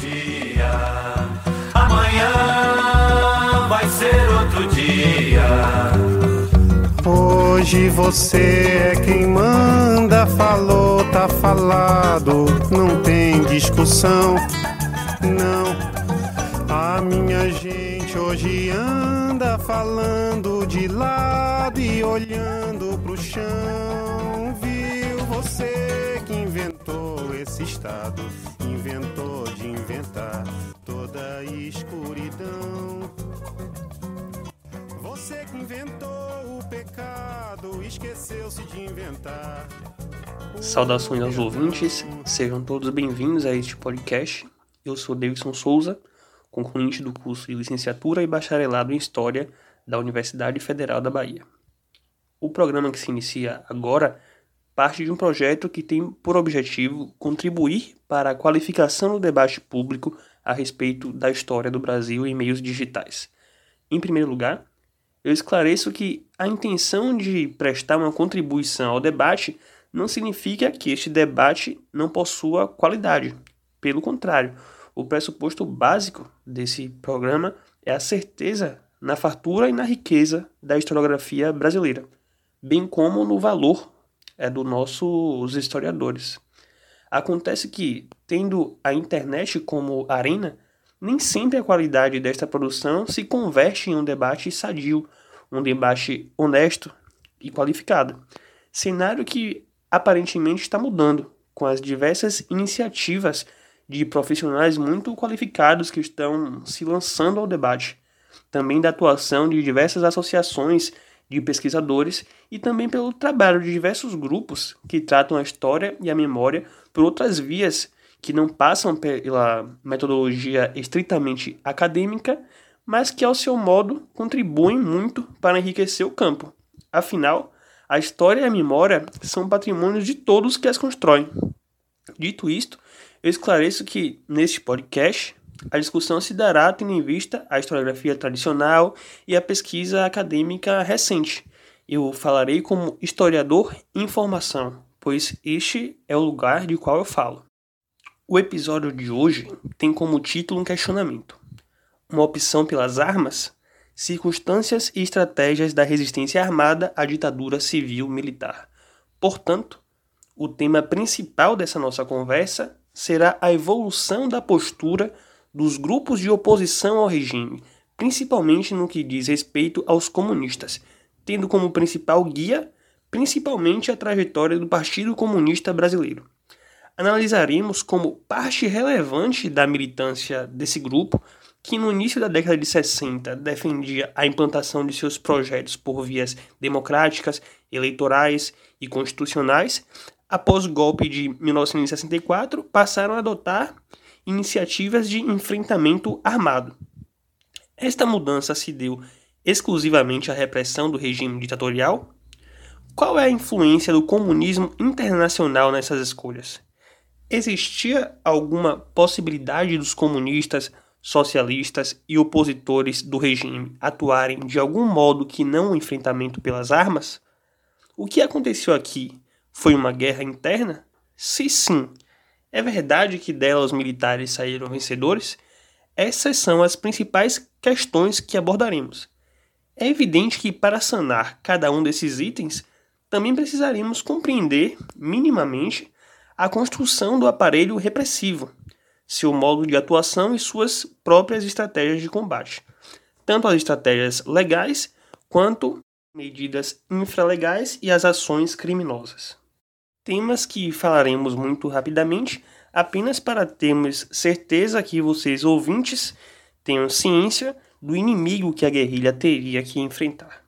dia. Amanhã vai ser outro dia. Hoje você é quem manda, falou, tá falado, não tem discussão, não. A minha gente hoje anda falando de lado e olhando pro chão. Viu você que inventou esse estado, inventou de inventar toda a escuridão. Você que inventou o pecado, esqueceu-se de inventar. Saudações aos ouvintes, sejam todos bem-vindos a este podcast. Eu sou Davidson Souza, concluinte do curso de licenciatura e bacharelado em História da Universidade Federal da Bahia. O programa que se inicia agora parte de um projeto que tem por objetivo contribuir para a qualificação do debate público a respeito da história do Brasil em meios digitais. Em primeiro lugar, eu esclareço que a intenção de prestar uma contribuição ao debate não significa que este debate não possua qualidade. Pelo contrário, o pressuposto básico desse programa é a certeza na fartura e na riqueza da historiografia brasileira, bem como no valor é, dos nossos historiadores. Acontece que, tendo a internet como arena, nem sempre a qualidade desta produção se converte em um debate sadio, um debate honesto e qualificado. Cenário que aparentemente está mudando com as diversas iniciativas de profissionais muito qualificados que estão se lançando ao debate, também da atuação de diversas associações de pesquisadores e também pelo trabalho de diversos grupos que tratam a história e a memória por outras vias que não passam pela metodologia estritamente acadêmica, mas que, ao seu modo, contribuem muito para enriquecer o campo. Afinal, a história e a memória são patrimônios de todos que as constroem. Dito isto, eu esclareço que, neste podcast, a discussão se dará tendo em vista a historiografia tradicional e a pesquisa acadêmica recente. Eu falarei como historiador em formação, pois este é o lugar de qual eu falo. O episódio de hoje tem como título um questionamento: Uma opção pelas armas? Circunstâncias e estratégias da resistência armada à ditadura civil-militar. Portanto, o tema principal dessa nossa conversa será a evolução da postura dos grupos de oposição ao regime, principalmente no que diz respeito aos comunistas, tendo como principal guia principalmente a trajetória do Partido Comunista Brasileiro. Analisaremos como parte relevante da militância desse grupo que no início da década de 60 defendia a implantação de seus projetos por vias democráticas, eleitorais e constitucionais, após o golpe de 1964, passaram a adotar iniciativas de enfrentamento armado. Esta mudança se deu exclusivamente à repressão do regime ditatorial? Qual é a influência do comunismo internacional nessas escolhas? Existia alguma possibilidade dos comunistas socialistas e opositores do regime atuarem de algum modo que não o enfrentamento pelas armas? O que aconteceu aqui foi uma guerra interna? Se sim, é verdade que dela os militares saíram vencedores? Essas são as principais questões que abordaremos. É evidente que para sanar cada um desses itens, também precisaremos compreender minimamente a construção do aparelho repressivo, seu modo de atuação e suas próprias estratégias de combate, tanto as estratégias legais quanto medidas infralegais e as ações criminosas. Temas que falaremos muito rapidamente, apenas para termos certeza que vocês ouvintes tenham ciência do inimigo que a guerrilha teria que enfrentar.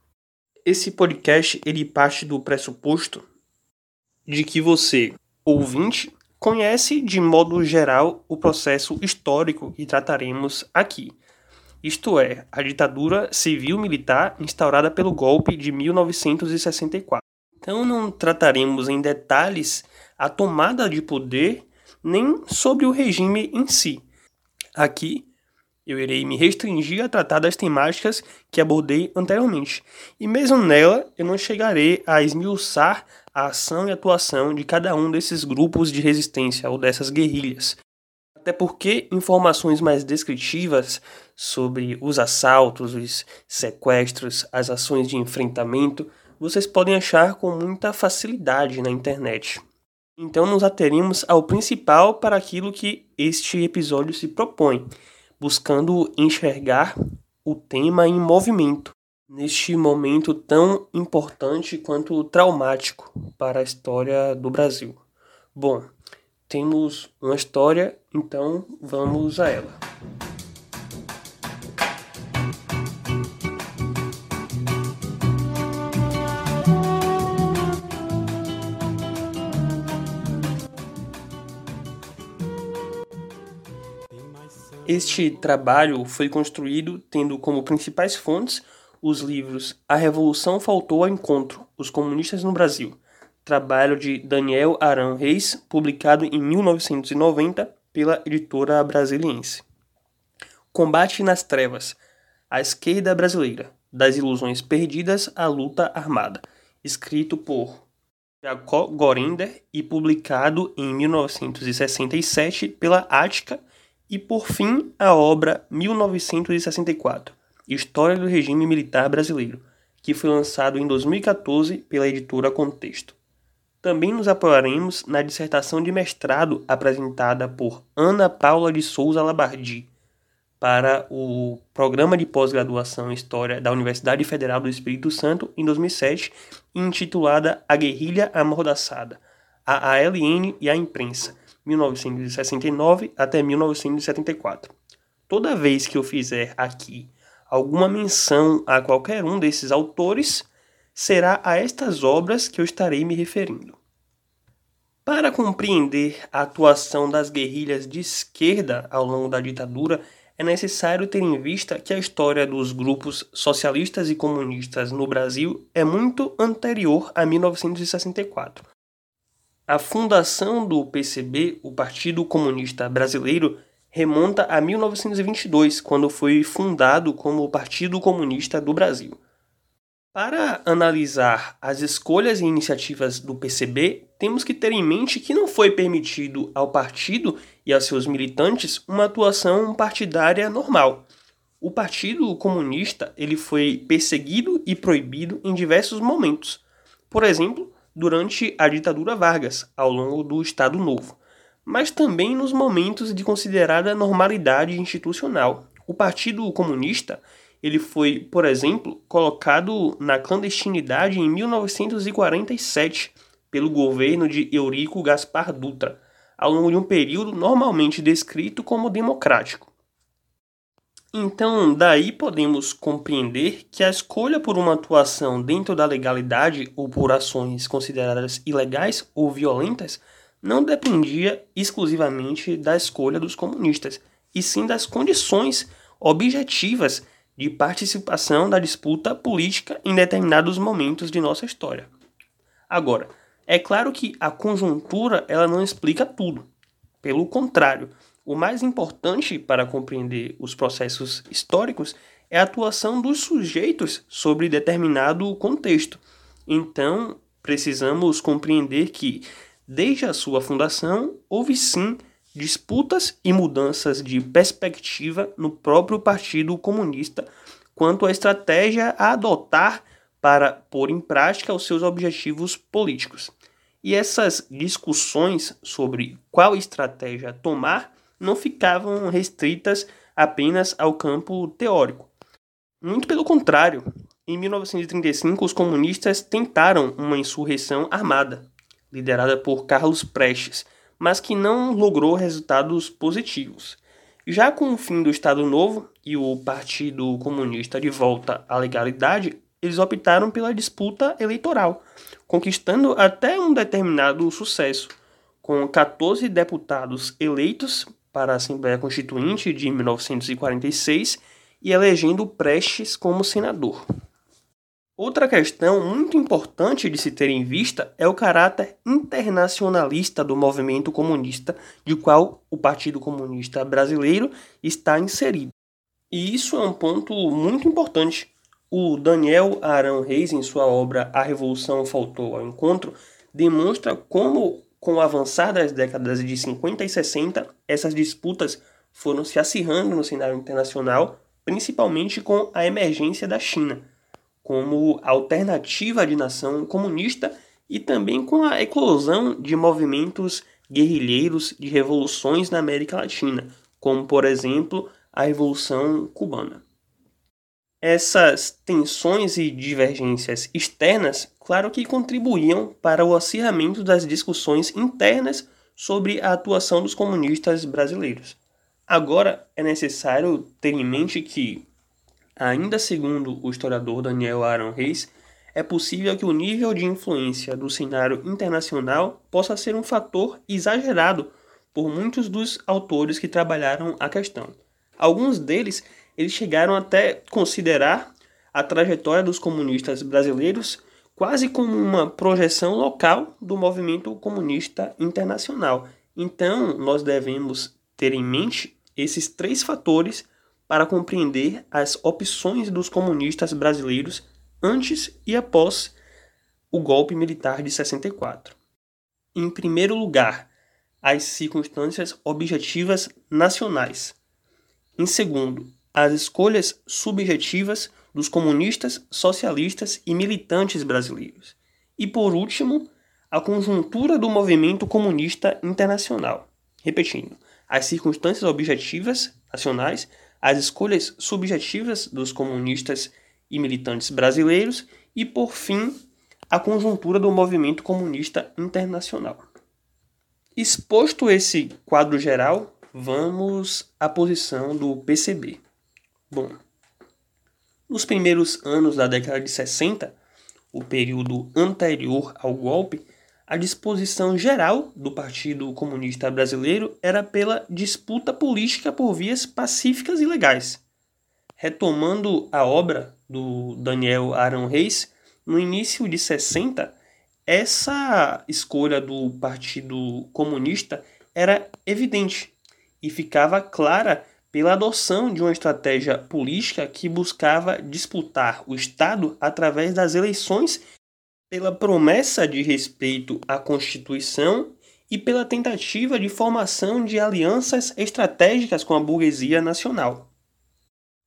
Esse podcast ele parte do pressuposto de que você, ouvinte, conhece de modo geral o processo histórico que trataremos aqui. Isto é, a ditadura civil-militar instaurada pelo golpe de 1964. Então não trataremos em detalhes a tomada de poder nem sobre o regime em si. Aqui eu irei me restringir a tratar das temáticas que abordei anteriormente, e mesmo nela eu não chegarei a esmiuçar a ação e atuação de cada um desses grupos de resistência ou dessas guerrilhas. Até porque informações mais descritivas sobre os assaltos, os sequestros, as ações de enfrentamento, vocês podem achar com muita facilidade na internet. Então nos ateremos ao principal para aquilo que este episódio se propõe, buscando enxergar o tema em movimento, neste momento tão importante quanto traumático para a história do Brasil. Bom, temos uma história, então vamos a ela. Este trabalho foi construído tendo como principais fontes os livros A Revolução Faltou ao Encontro, Os Comunistas no Brasil, trabalho de Daniel Arão Reis, publicado em 1990 pela editora brasiliense. Combate nas Trevas, A Esquerda Brasileira, das Ilusões Perdidas à Luta Armada, escrito por Jacob Gorinder e publicado em 1967 pela Ática, e por fim a obra 1964, História do Regime Militar Brasileiro, que foi lançado em 2014 pela editora Contexto. Também nos apoiaremos na dissertação de mestrado apresentada por Ana Paula de Souza Labardi para o Programa de Pós-Graduação em História da Universidade Federal do Espírito Santo em 2007, intitulada A Guerrilha Amordaçada, a ALN e a Imprensa, 1969 até 1974. Toda vez que eu fizer aqui alguma menção a qualquer um desses autores, será a estas obras que eu estarei me referindo. Para compreender a atuação das guerrilhas de esquerda ao longo da ditadura, é necessário ter em vista que a história dos grupos socialistas e comunistas no Brasil é muito anterior a 1964. A fundação do PCB, o Partido Comunista Brasileiro, remonta a 1922, quando foi fundado como Partido Comunista do Brasil. Para analisar as escolhas e iniciativas do PCB, temos que ter em mente que não foi permitido ao partido e a seus militantes uma atuação partidária normal. O Partido Comunista ele foi perseguido e proibido em diversos momentos. Por exemplo, durante a ditadura Vargas, ao longo do Estado Novo, mas também nos momentos de considerada normalidade institucional. O Partido Comunista ele foi, por exemplo, colocado na clandestinidade em 1947 pelo governo de Eurico Gaspar Dutra, ao longo de um período normalmente descrito como democrático. Então, daí podemos compreender que a escolha por uma atuação dentro da legalidade ou por ações consideradas ilegais ou violentas não dependia exclusivamente da escolha dos comunistas, e sim das condições objetivas de participação da disputa política em determinados momentos de nossa história. Agora, é claro que a conjuntura ela não explica tudo. Pelo contrário, o mais importante para compreender os processos históricos é a atuação dos sujeitos sobre determinado contexto. Então, precisamos compreender que, desde a sua fundação, houve sim disputas e mudanças de perspectiva no próprio Partido Comunista quanto à estratégia a adotar para pôr em prática os seus objetivos políticos. E essas discussões sobre qual estratégia tomar não ficavam restritas apenas ao campo teórico. Muito pelo contrário, em 1935 os comunistas tentaram uma insurreição armada, liderada por Carlos Prestes, mas que não logrou resultados positivos. Já com o fim do Estado Novo e o Partido Comunista de volta à legalidade, eles optaram pela disputa eleitoral, conquistando até um determinado sucesso, com 14 deputados eleitos para a Assembleia Constituinte de 1946 e elegendo Prestes como senador. Outra questão muito importante de se ter em vista é o caráter internacionalista do movimento comunista, de qual o Partido Comunista Brasileiro está inserido. E isso é um ponto muito importante. O Daniel Arão Reis, em sua obra A Revolução Faltou ao Encontro, demonstra como com o avançar das décadas de 50 e 60, essas disputas foram se acirrando no cenário internacional, principalmente com a emergência da China, como alternativa de nação comunista e também com a eclosão de movimentos guerrilheiros de revoluções na América Latina, como por exemplo a Revolução Cubana. Essas tensões e divergências externas, claro que contribuíam para o acirramento das discussões internas sobre a atuação dos comunistas brasileiros. Agora é necessário ter em mente que, ainda segundo o historiador Daniel Aaron Reis, é possível que o nível de influência do cenário internacional possa ser um fator exagerado por muitos dos autores que trabalharam a questão. Alguns deles eles chegaram até considerar a trajetória dos comunistas brasileiros quase como uma projeção local do movimento comunista internacional. Então, nós devemos ter em mente esses três fatores para compreender as opções dos comunistas brasileiros antes e após o golpe militar de 64. Em primeiro lugar, as circunstâncias objetivas nacionais. Em segundo, as escolhas subjetivas dos comunistas, socialistas e militantes brasileiros. E por último, a conjuntura do movimento comunista internacional. Repetindo, as circunstâncias objetivas nacionais, as escolhas subjetivas dos comunistas e militantes brasileiros e, por fim, a conjuntura do movimento comunista internacional. Exposto esse quadro geral, vamos à posição do PCB. Bom, nos primeiros anos da década de 60, o período anterior ao golpe, a disposição geral do Partido Comunista Brasileiro era pela disputa política por vias pacíficas e legais. Retomando a obra do Daniel Arão Reis, no início de 60, essa escolha do Partido Comunista era evidente e ficava clara pela adoção de uma estratégia política que buscava disputar o Estado através das eleições, pela promessa de respeito à Constituição e pela tentativa de formação de alianças estratégicas com a burguesia nacional.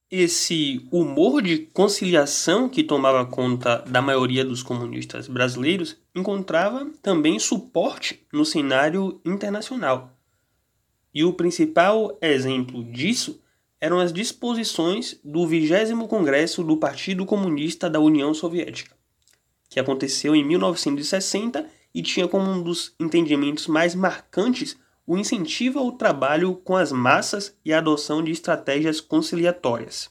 Esse humor de conciliação que tomava conta da maioria dos comunistas brasileiros encontrava também suporte no cenário internacional e o principal exemplo disso eram as disposições do 20 Congresso do Partido Comunista da União Soviética, que aconteceu em 1960 e tinha como um dos entendimentos mais marcantes o incentivo ao trabalho com as massas e a adoção de estratégias conciliatórias.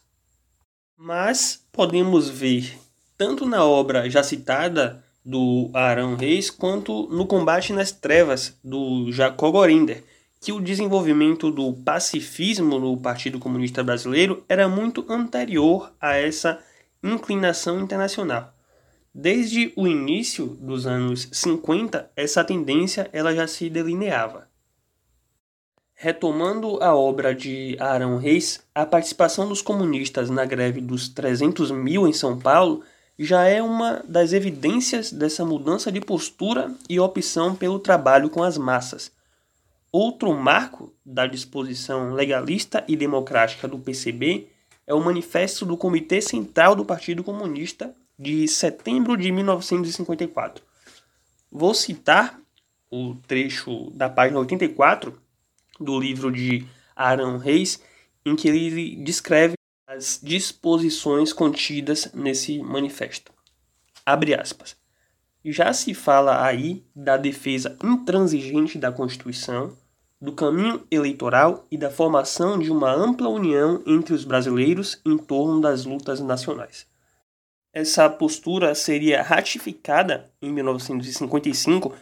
Mas podemos ver, tanto na obra já citada do Arão Reis, quanto no Combate nas Trevas, do Jacob Gorinder, que o desenvolvimento do pacifismo no Partido Comunista Brasileiro era muito anterior a essa inclinação internacional. Desde o início dos anos 50, essa tendência ela já se delineava. Retomando a obra de Arão Reis, a participação dos comunistas na greve dos 300 mil em São Paulo já é uma das evidências dessa mudança de postura e opção pelo trabalho com as massas Outro marco da disposição legalista e democrática do PCB é o Manifesto do Comitê Central do Partido Comunista de setembro de 1954. Vou citar o trecho da página 84 do livro de Arão Reis, em que ele descreve as disposições contidas nesse manifesto. Abre aspas. Já se fala aí da defesa intransigente da Constituição, do caminho eleitoral e da formação de uma ampla união entre os brasileiros em torno das lutas nacionais. Essa postura seria ratificada em 1955,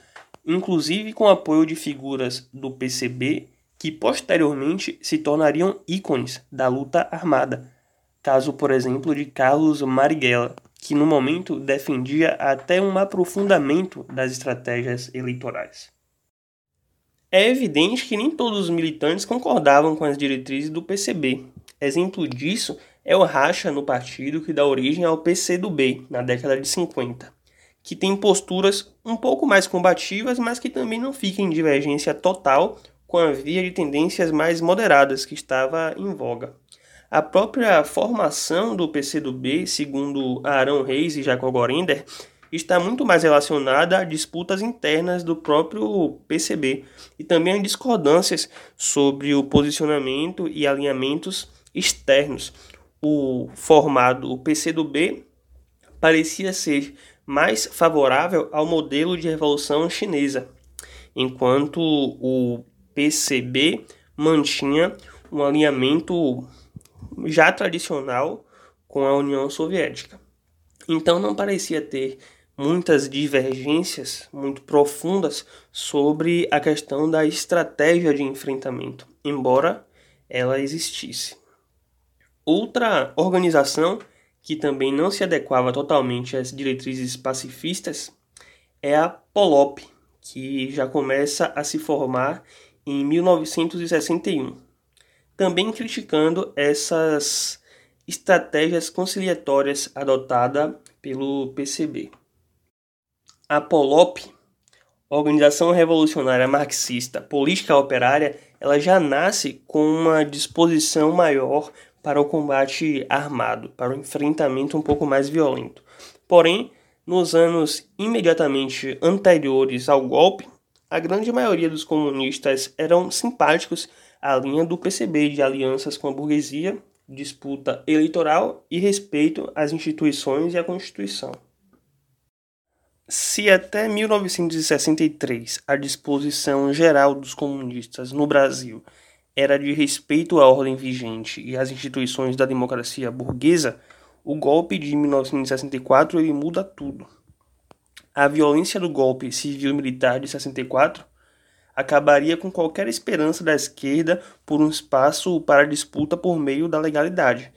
inclusive com apoio de figuras do PCB que posteriormente se tornariam ícones da luta armada. Caso, por exemplo, de Carlos Marighella, que no momento defendia até um aprofundamento das estratégias eleitorais. É evidente que nem todos os militantes concordavam com as diretrizes do PCB. Exemplo disso é o racha no partido que dá origem ao PCdoB, na década de 50, que tem posturas um pouco mais combativas, mas que também não fica em divergência total com a via de tendências mais moderadas que estava em voga. A própria formação do PCdoB, segundo Arão Reis e Jacob Gorender, está muito mais relacionada a disputas internas do próprio PCB e também a discordâncias sobre o posicionamento e alinhamentos externos. O formado, o PCdoB, parecia ser mais favorável ao modelo de revolução chinesa, enquanto o PCB mantinha um alinhamento já tradicional com a União Soviética. Então não parecia ter muitas divergências muito profundas sobre a questão da estratégia de enfrentamento, embora ela existisse. Outra organização que também não se adequava totalmente às diretrizes pacifistas é a POLOP, que já começa a se formar em 1961, também criticando essas estratégias conciliatórias adotadas pelo PCB. A POLOP, Organização Revolucionária Marxista Política Operária, ela já nasce com uma disposição maior para o combate armado, para o enfrentamento um pouco mais violento. Porém, nos anos imediatamente anteriores ao golpe, a grande maioria dos comunistas eram simpáticos à linha do PCB de alianças com a burguesia, disputa eleitoral e respeito às instituições e à Constituição. Se até 1963 a disposição geral dos comunistas no Brasil era de respeito à ordem vigente e às instituições da democracia burguesa, o golpe de 1964 ele muda tudo. A violência do golpe civil-militar de 64 acabaria com qualquer esperança da esquerda por um espaço para disputa por meio da legalidade.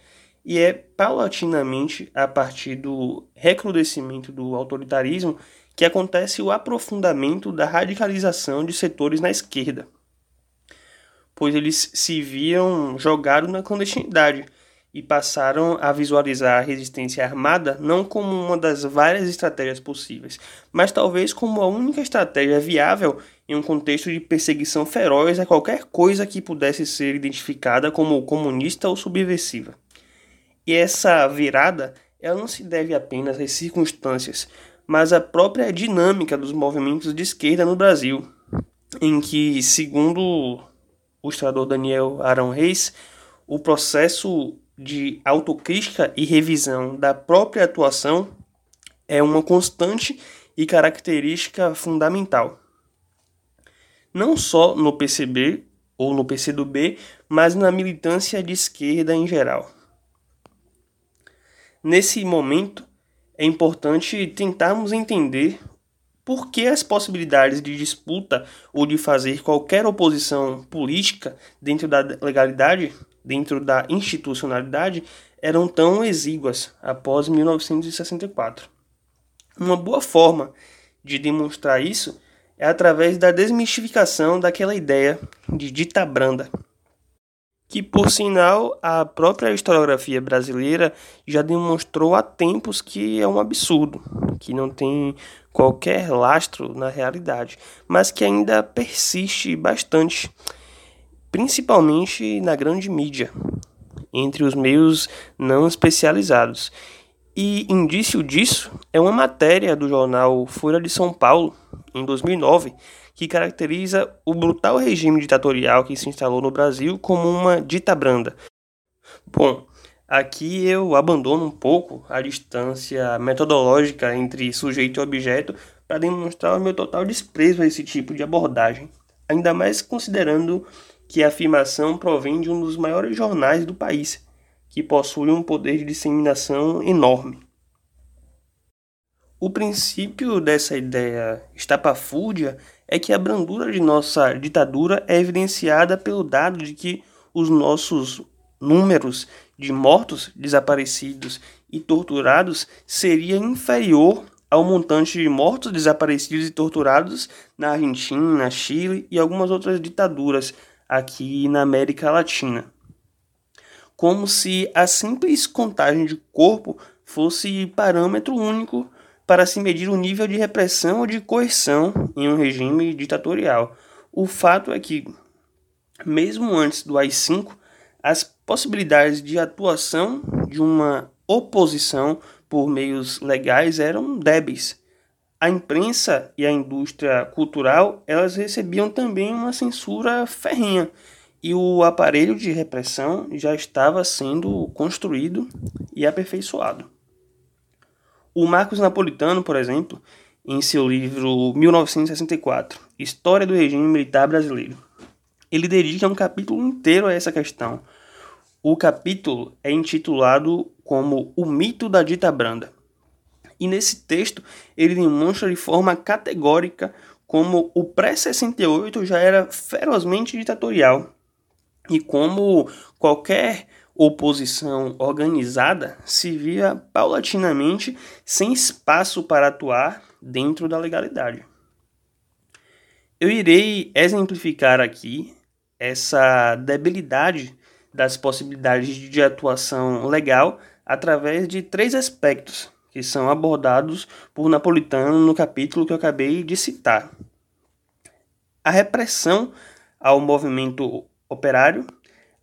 E é paulatinamente a partir do recrudescimento do autoritarismo que acontece o aprofundamento da radicalização de setores na esquerda pois eles se viam jogados na clandestinidade e passaram a visualizar a resistência armada não como uma das várias estratégias possíveis, mas talvez como a única estratégia viável em um contexto de perseguição feroz a qualquer coisa que pudesse ser identificada como comunista ou subversiva. E essa virada ela não se deve apenas às circunstâncias, mas à própria dinâmica dos movimentos de esquerda no Brasil, em que, segundo o historiador Daniel Arão Reis, o processo de autocrítica e revisão da própria atuação é uma constante e característica fundamental. Não só no PCB ou no PCdoB, mas na militância de esquerda em geral. Nesse momento, é importante tentarmos entender por que as possibilidades de disputa ou de fazer qualquer oposição política dentro da legalidade, dentro da institucionalidade, eram tão exíguas após 1964? Uma boa forma de demonstrar isso é através da desmistificação daquela ideia de dita branda, que por sinal a própria historiografia brasileira já demonstrou há tempos que é um absurdo, que não tem qualquer lastro na realidade, mas que ainda persiste bastante, principalmente na grande mídia, entre os meios não especializados. E indício disso é uma matéria do jornal Folha de São Paulo, em 2009, que caracteriza o brutal regime ditatorial que se instalou no Brasil como uma dita branda. Bom, Aqui eu abandono um pouco a distância metodológica entre sujeito e objeto para demonstrar o meu total desprezo a esse tipo de abordagem, ainda mais considerando que a afirmação provém de um dos maiores jornais do país, que possui um poder de disseminação enorme. O princípio dessa ideia estapafúrdia é que a brandura de nossa ditadura é evidenciada pelo dado de que os nossos números de mortos, desaparecidos e torturados seria inferior ao montante de mortos, desaparecidos e torturados na Argentina, Chile e algumas outras ditaduras aqui na América Latina. Como se a simples contagem de corpo fosse parâmetro único para se medir o nível de repressão ou de coerção em um regime ditatorial. O fato é que, mesmo antes do AI-5, as possibilidades de atuação de uma oposição por meios legais eram débeis. A imprensa e a indústria cultural elas recebiam também uma censura ferrenha e o aparelho de repressão já estava sendo construído e aperfeiçoado. O Marcos Napolitano, por exemplo, em seu livro 1964, História do Regime Militar Brasileiro, ele dedica um capítulo inteiro a essa questão. O capítulo é intitulado como O Mito da Dita Branda. E nesse texto ele demonstra de forma categórica como o pré-68 já era ferozmente ditatorial e como qualquer oposição organizada se via paulatinamente sem espaço para atuar dentro da legalidade. Eu irei exemplificar aqui essa debilidade das possibilidades de atuação legal através de três aspectos que são abordados por Napolitano no capítulo que eu acabei de citar. A repressão ao movimento operário,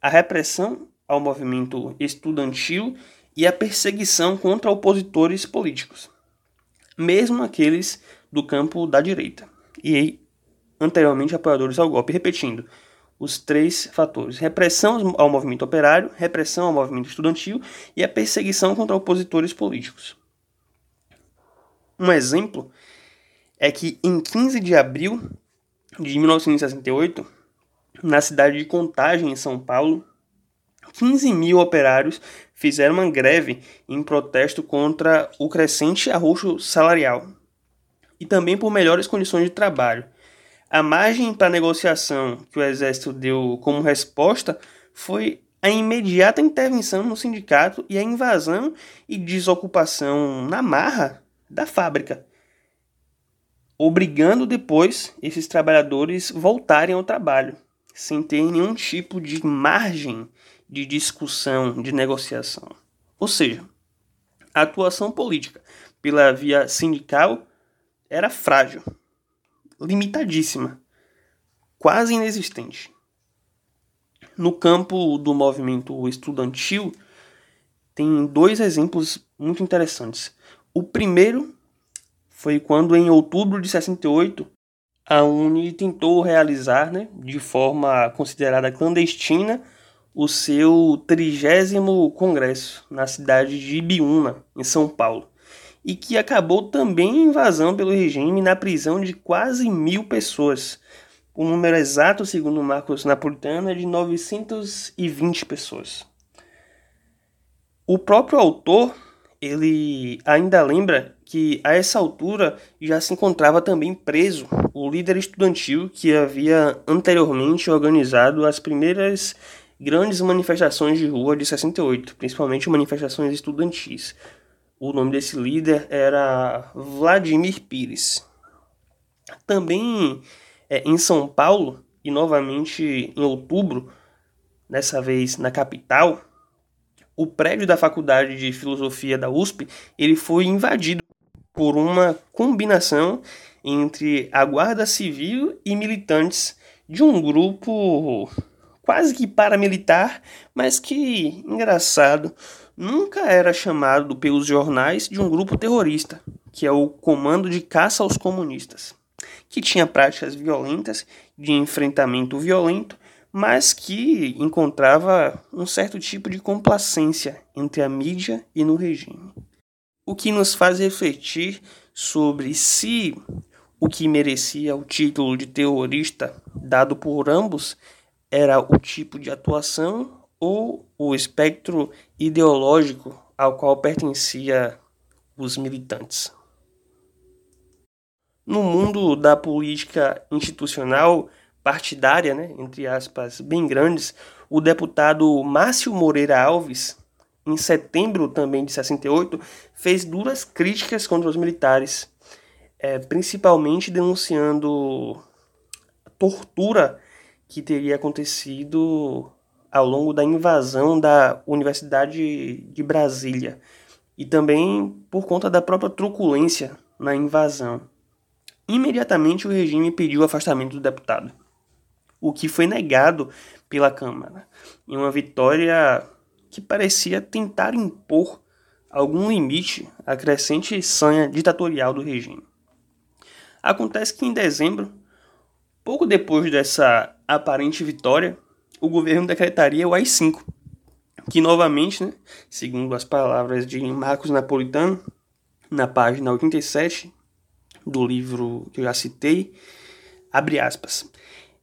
a repressão ao movimento estudantil e a perseguição contra opositores políticos, mesmo aqueles do campo da direita, e anteriormente apoiadores ao golpe. Repetindo, os três fatores: repressão ao movimento operário, repressão ao movimento estudantil e a perseguição contra opositores políticos. Um exemplo é que em 15 de abril de 1968, na cidade de Contagem, em São Paulo, 15 mil operários fizeram uma greve em protesto contra o crescente arroxo salarial e também por melhores condições de trabalho. A margem para negociação que o Exército deu como resposta foi a imediata intervenção no sindicato e a invasão e desocupação na marra da fábrica, obrigando depois esses trabalhadores voltarem ao trabalho, sem ter nenhum tipo de margem de discussão, de negociação. Ou seja, a atuação política pela via sindical era frágil, limitadíssima, quase inexistente. No campo do movimento estudantil, tem dois exemplos muito interessantes. O primeiro foi quando, em outubro de 68, a Uni tentou realizar, né, de forma considerada clandestina, o seu trigésimo congresso na cidade de Ibiúna, em São Paulo, e que acabou também em invasão pelo regime na prisão de quase mil pessoas. O número exato, segundo Marcos Napolitano, é de 920 pessoas. O próprio autor ele ainda lembra que a essa altura já se encontrava também preso o líder estudantil que havia anteriormente organizado as primeiras grandes manifestações de rua de 68, principalmente manifestações estudantis. O nome desse líder era Vladimir Pires. Também é, em São Paulo, e novamente em outubro, dessa vez na capital, o prédio da Faculdade de Filosofia da USP ele foi invadido por uma combinação entre a Guarda Civil e militantes de um grupo quase que paramilitar, mas que, engraçado, nunca era chamado pelos jornais de um grupo terrorista, que é o Comando de Caça aos Comunistas, que tinha práticas violentas, de enfrentamento violento, mas que encontrava um certo tipo de complacência entre a mídia e no regime. O que nos faz refletir sobre se o que merecia o título de terrorista dado por ambos era o tipo de atuação ou o espectro ideológico ao qual pertencia os militantes. No mundo da política institucional partidária, né, entre aspas, bem grandes, o deputado Márcio Moreira Alves, em setembro também de 68, fez duras críticas contra os militares, é, principalmente denunciando tortura que teria acontecido ao longo da invasão da Universidade de Brasília. e também por conta da própria truculência na invasão. Imediatamente o regime pediu o afastamento do deputado, o que foi negado pela Câmara, em uma vitória que parecia tentar impor algum limite à crescente sanha ditatorial do regime. Acontece que em dezembro, pouco depois dessa aparente vitória, o governo decretaria o AI-5, que novamente, né, segundo as palavras de Marcos Napolitano, na página 87 do livro que eu já citei, abre aspas,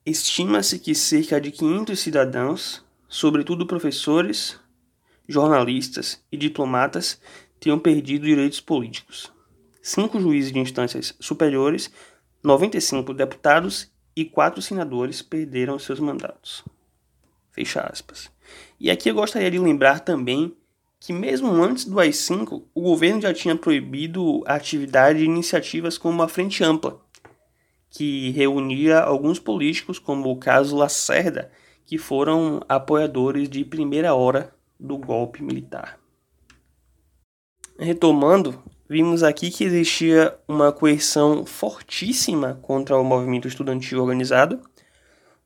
estima-se que cerca de 500 cidadãos, sobretudo professores, jornalistas e diplomatas, tenham perdido direitos políticos. Cinco juízes de instâncias superiores, 95 deputados e quatro senadores perderam seus mandatos. Fecha aspas. E aqui eu gostaria de lembrar também que mesmo antes do AI-5, o governo já tinha proibido a atividade de iniciativas como a Frente Ampla, que reunia alguns políticos, como o caso Lacerda, que foram apoiadores de primeira hora do golpe militar. Retomando, vimos aqui que existia uma coerção fortíssima contra o movimento estudantil organizado,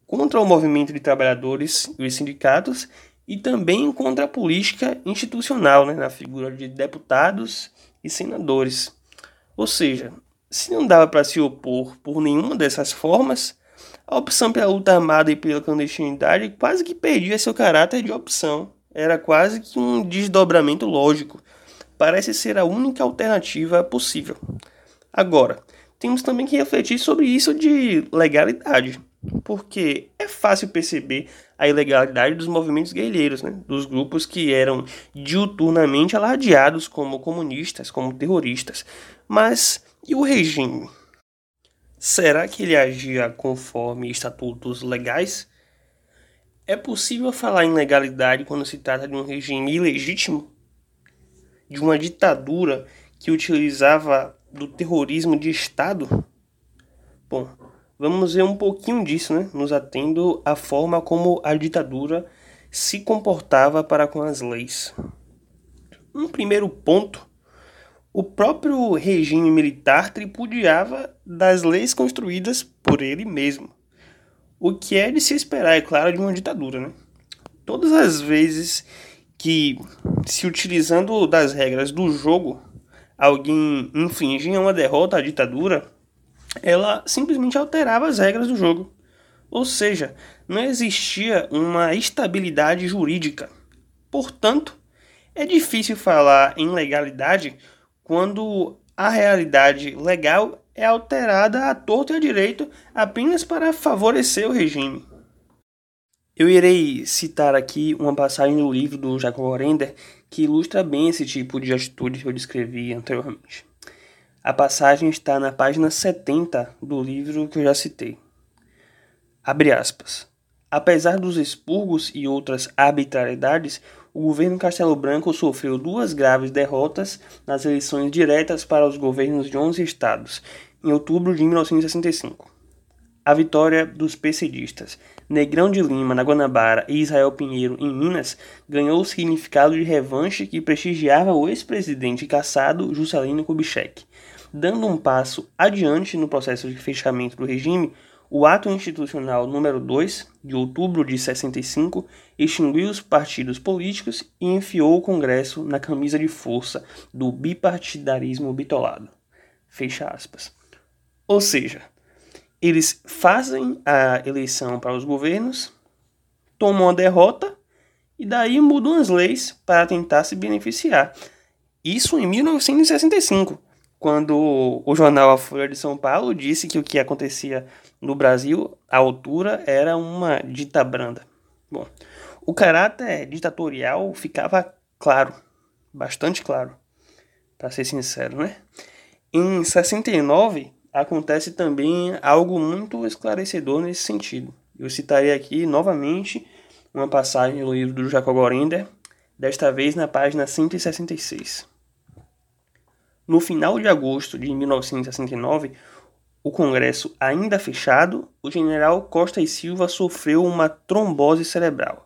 contra o movimento de trabalhadores e os sindicatos e também contra a política institucional, né, na figura de deputados e senadores. Ou seja, se não dava para se opor por nenhuma dessas formas, a opção pela luta armada e pela clandestinidade quase que perdia seu caráter de opção. Era quase que um desdobramento lógico. Parece ser a única alternativa possível. Agora, temos também que refletir sobre isso de legalidade porque é fácil perceber a ilegalidade dos movimentos guerrilheiros, né? dos grupos que eram diuturnamente alardeados como comunistas, como terroristas. Mas e o regime? Será que ele agia conforme estatutos legais? É possível falar em legalidade quando se trata de um regime ilegítimo? De uma ditadura que utilizava do terrorismo de Estado? Bom, vamos ver um pouquinho disso, né? nos atendo à forma como a ditadura se comportava para com as leis. Um primeiro ponto, o próprio regime militar tripudiava das leis construídas por ele mesmo. O que é de se esperar, é claro, de uma ditadura. Né? Todas as vezes que, se utilizando das regras do jogo, alguém infligia uma derrota à ditadura, ela simplesmente alterava as regras do jogo. Ou seja, não existia uma estabilidade jurídica. Portanto, é difícil falar em legalidade quando a realidade legal é alterada à torta e à direito apenas para favorecer o regime. Eu irei citar aqui uma passagem do livro do Jacob Orender que ilustra bem esse tipo de atitude que eu descrevi anteriormente. A passagem está na página 70 do livro que eu já citei. Abre aspas. Apesar dos expurgos e outras arbitrariedades, o governo Castelo Branco sofreu duas graves derrotas nas eleições diretas para os governos de 11 estados, em outubro de 1965. A vitória dos PCDistas, Negrão de Lima na Guanabara e Israel Pinheiro em Minas, ganhou o significado de revanche que prestigiava o ex-presidente caçado Juscelino Kubitschek Dando um passo adiante no processo de fechamento do regime, o Ato Institucional número 2, de outubro de 65, extinguiu os partidos políticos e enfiou o Congresso na camisa de força do bipartidarismo bitolado. Fecha aspas. Ou seja, eles fazem a eleição para os governos, tomam a derrota e daí mudam as leis para tentar se beneficiar. Isso em 1965 quando o jornal A Folha de São Paulo disse que o que acontecia no Brasil, à altura, era uma dita branda. Bom, o caráter ditatorial ficava claro, bastante claro, para ser sincero, né? Em 69 acontece também algo muito esclarecedor nesse sentido. Eu citarei aqui novamente uma passagem do livro do Jacob Gorender, desta vez na página 166. No final de agosto de 1969, o Congresso ainda fechado, o general Costa e Silva sofreu uma trombose cerebral.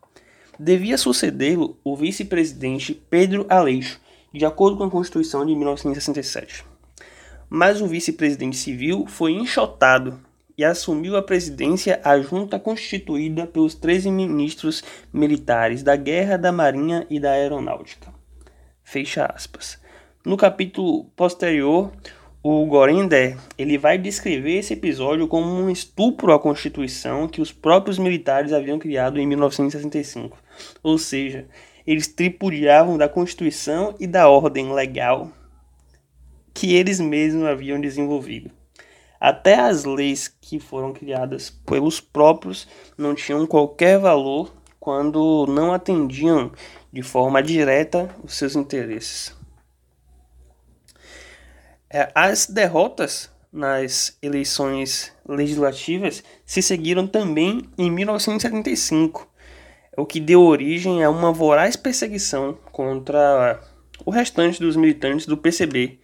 Devia sucedê-lo o vice-presidente Pedro Aleixo, de acordo com a Constituição de 1967. Mas o vice-presidente civil foi enxotado e assumiu a presidência a junta constituída pelos 13 ministros militares da Guerra, da Marinha e da Aeronáutica. Fecha aspas. No capítulo posterior, o Gorender ele vai descrever esse episódio como um estupro à Constituição que os próprios militares haviam criado em 1965. Ou seja, eles tripudiavam da Constituição e da ordem legal que eles mesmos haviam desenvolvido. Até as leis que foram criadas pelos próprios não tinham qualquer valor quando não atendiam de forma direta os seus interesses. É, as derrotas nas eleições legislativas se seguiram também em 1975, o que deu origem a uma voraz perseguição contra o restante dos militantes do PCB,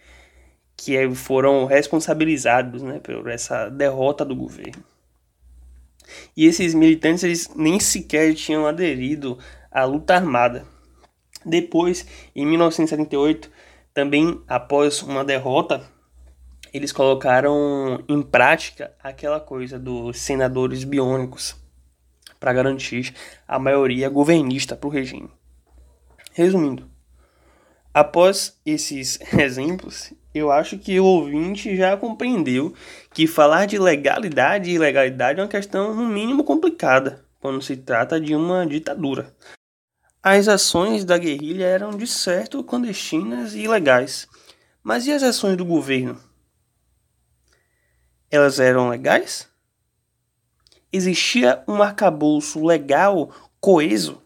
que foram responsabilizados né, por essa derrota do governo. E esses militantes eles nem sequer tinham aderido à luta armada. Depois, em 1978, também após uma derrota, eles colocaram em prática aquela coisa dos senadores biônicos para garantir a maioria governista para o regime. Resumindo, após esses exemplos, eu acho que o ouvinte já compreendeu que falar de legalidade e ilegalidade é uma questão, no mínimo, complicada quando se trata de uma ditadura. As ações da guerrilha eram, de certo, clandestinas e ilegais. Mas e as ações do governo? Elas eram legais? Existia um arcabouço legal, coeso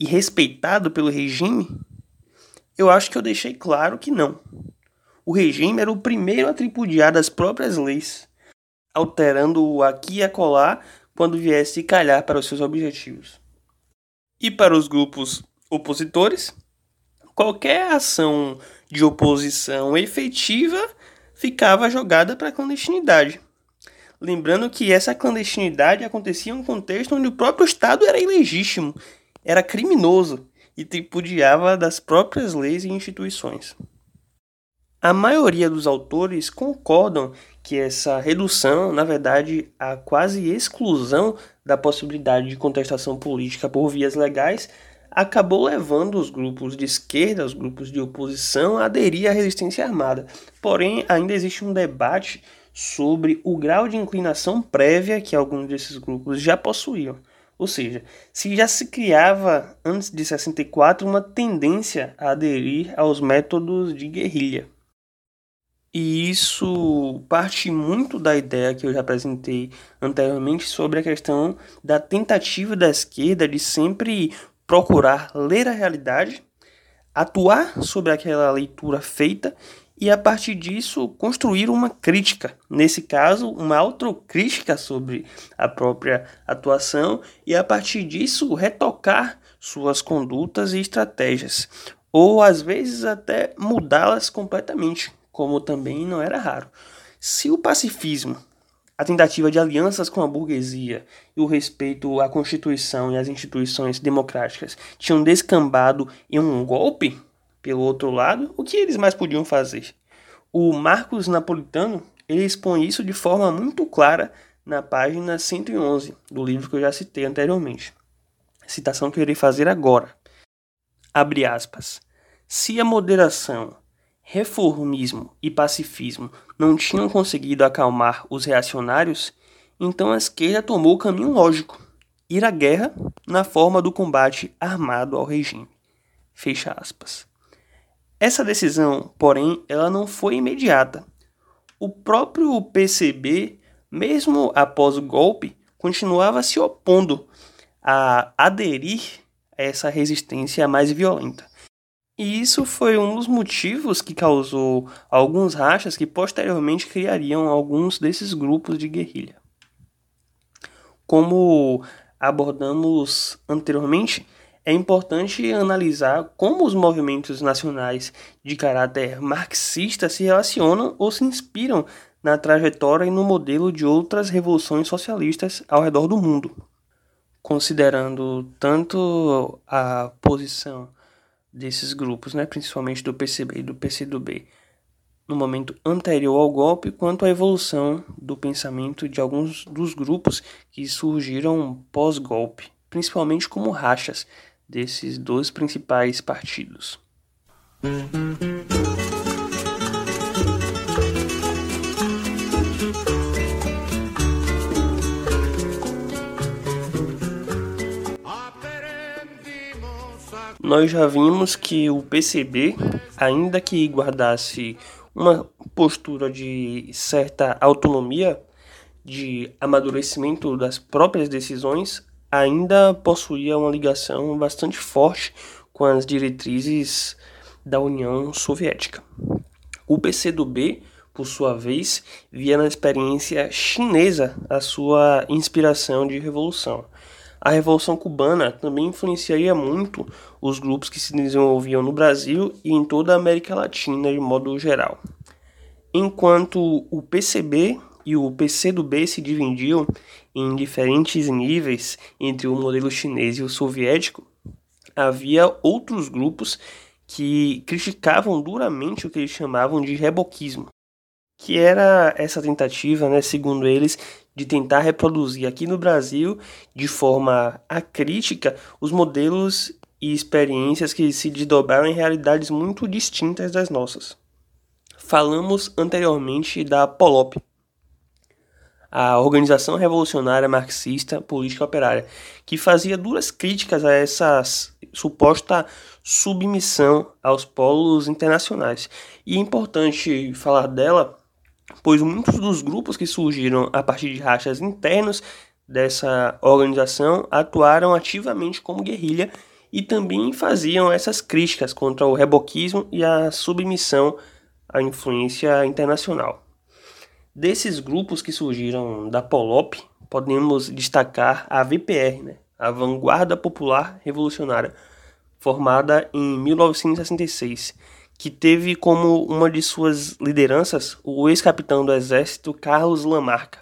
e respeitado pelo regime? Eu acho que eu deixei claro que não o regime era o primeiro a tripudiar das próprias leis, alterando-o aqui e acolá quando viesse calhar para os seus objetivos. E para os grupos opositores, qualquer ação de oposição efetiva ficava jogada para a clandestinidade. Lembrando que essa clandestinidade acontecia em um contexto onde o próprio Estado era ilegítimo, era criminoso e tripudiava das próprias leis e instituições. A maioria dos autores concordam que essa redução, na verdade, a quase exclusão da possibilidade de contestação política por vias legais, acabou levando os grupos de esquerda, os grupos de oposição, a aderir à resistência armada. Porém, ainda existe um debate sobre o grau de inclinação prévia que alguns desses grupos já possuíam. Ou seja, se já se criava antes de 64 uma tendência a aderir aos métodos de guerrilha. E isso parte muito da ideia que eu já apresentei anteriormente sobre a questão da tentativa da esquerda de sempre procurar ler a realidade, atuar sobre aquela leitura feita e a partir disso construir uma crítica, nesse caso, uma autocrítica sobre a própria atuação e a partir disso retocar suas condutas e estratégias, ou às vezes até mudá-las completamente, como também não era raro. Se o pacifismo, a tentativa de alianças com a burguesia e o respeito à Constituição e às instituições democráticas tinham descambado em um golpe, pelo outro lado, o que eles mais podiam fazer? O Marcos Napolitano ele expõe isso de forma muito clara na página 111 do livro que eu já citei anteriormente. Citação que eu irei fazer agora. Abre aspas. Se a moderação reformismo e pacifismo não tinham conseguido acalmar os reacionários, então a esquerda tomou o caminho lógico: ir à guerra na forma do combate armado ao regime. Fecha aspas. Essa decisão, porém, ela não foi imediata. O próprio PCB, mesmo após o golpe, continuava se opondo a aderir a essa resistência mais violenta. E isso foi um dos motivos que causou alguns rachas que posteriormente criariam alguns desses grupos de guerrilha. Como abordamos anteriormente, é importante analisar como os movimentos nacionais de caráter marxista se relacionam ou se inspiram na trajetória e no modelo de outras revoluções socialistas ao redor do mundo, considerando tanto a posição desses grupos, né, principalmente do PCB e do PCdoB, no momento anterior ao golpe, quanto à evolução do pensamento de alguns dos grupos que surgiram pós-golpe, principalmente como rachas desses dois principais partidos. Nós já vimos que o PCB, ainda que guardasse uma postura de certa autonomia, de amadurecimento das próprias decisões, ainda possuía uma ligação bastante forte com as diretrizes da União Soviética. O PCdoB, por sua vez, via na experiência chinesa a sua inspiração de revolução. A Revolução Cubana também influenciaria muito os grupos que se desenvolviam no Brasil e em toda a América Latina de modo geral. Enquanto o PCB e o PCdoB se dividiam em diferentes níveis entre o modelo chinês e o soviético, havia outros grupos que criticavam duramente o que eles chamavam de reboquismo, que era essa tentativa, né, segundo eles, de tentar reproduzir aqui no Brasil, de forma acrítica, os modelos e experiências que se desdobraram em realidades muito distintas das nossas. Falamos anteriormente da POLOP, a Organização Revolucionária Marxista Política Operária, que fazia duras críticas a essa suposta submissão aos polos internacionais. E é importante falar dela pois muitos dos grupos que surgiram a partir de rachas internos dessa organização atuaram ativamente como guerrilha e também faziam essas críticas contra o reboquismo e a submissão à influência internacional. Desses grupos que surgiram da POLOP, podemos destacar a VPR, né? a Vanguarda Popular Revolucionária, formada em 1966 que teve como uma de suas lideranças o ex-capitão do exército Carlos Lamarca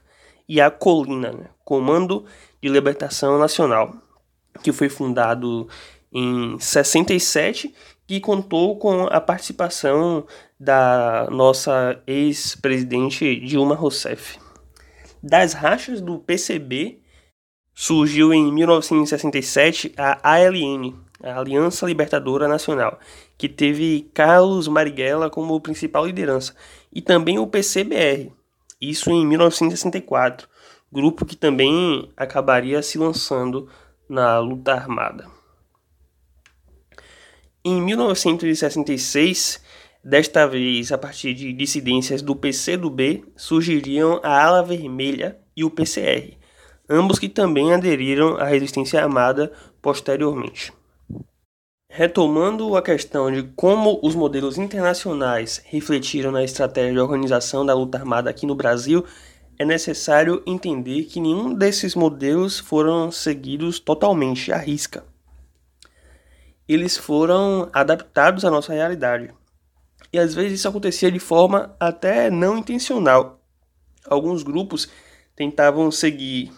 e a Colina, né, Comando de Libertação Nacional, que foi fundado em 67 e contou com a participação da nossa ex-presidente Dilma Rousseff. Das rachas do PCB surgiu em 1967 a ALN, a Aliança Libertadora Nacional, que teve Carlos Marighella como principal liderança, e também o PCBR, isso em 1964, grupo que também acabaria se lançando na luta armada. Em 1966, desta vez a partir de dissidências do PCdoB, surgiriam a Ala Vermelha e o PCR, ambos que também aderiram à resistência armada posteriormente. Retomando a questão de como os modelos internacionais refletiram na estratégia de organização da luta armada aqui no Brasil, é necessário entender que nenhum desses modelos foram seguidos totalmente à risca. Eles foram adaptados à nossa realidade. E às vezes isso acontecia de forma até não intencional. Alguns grupos tentavam seguir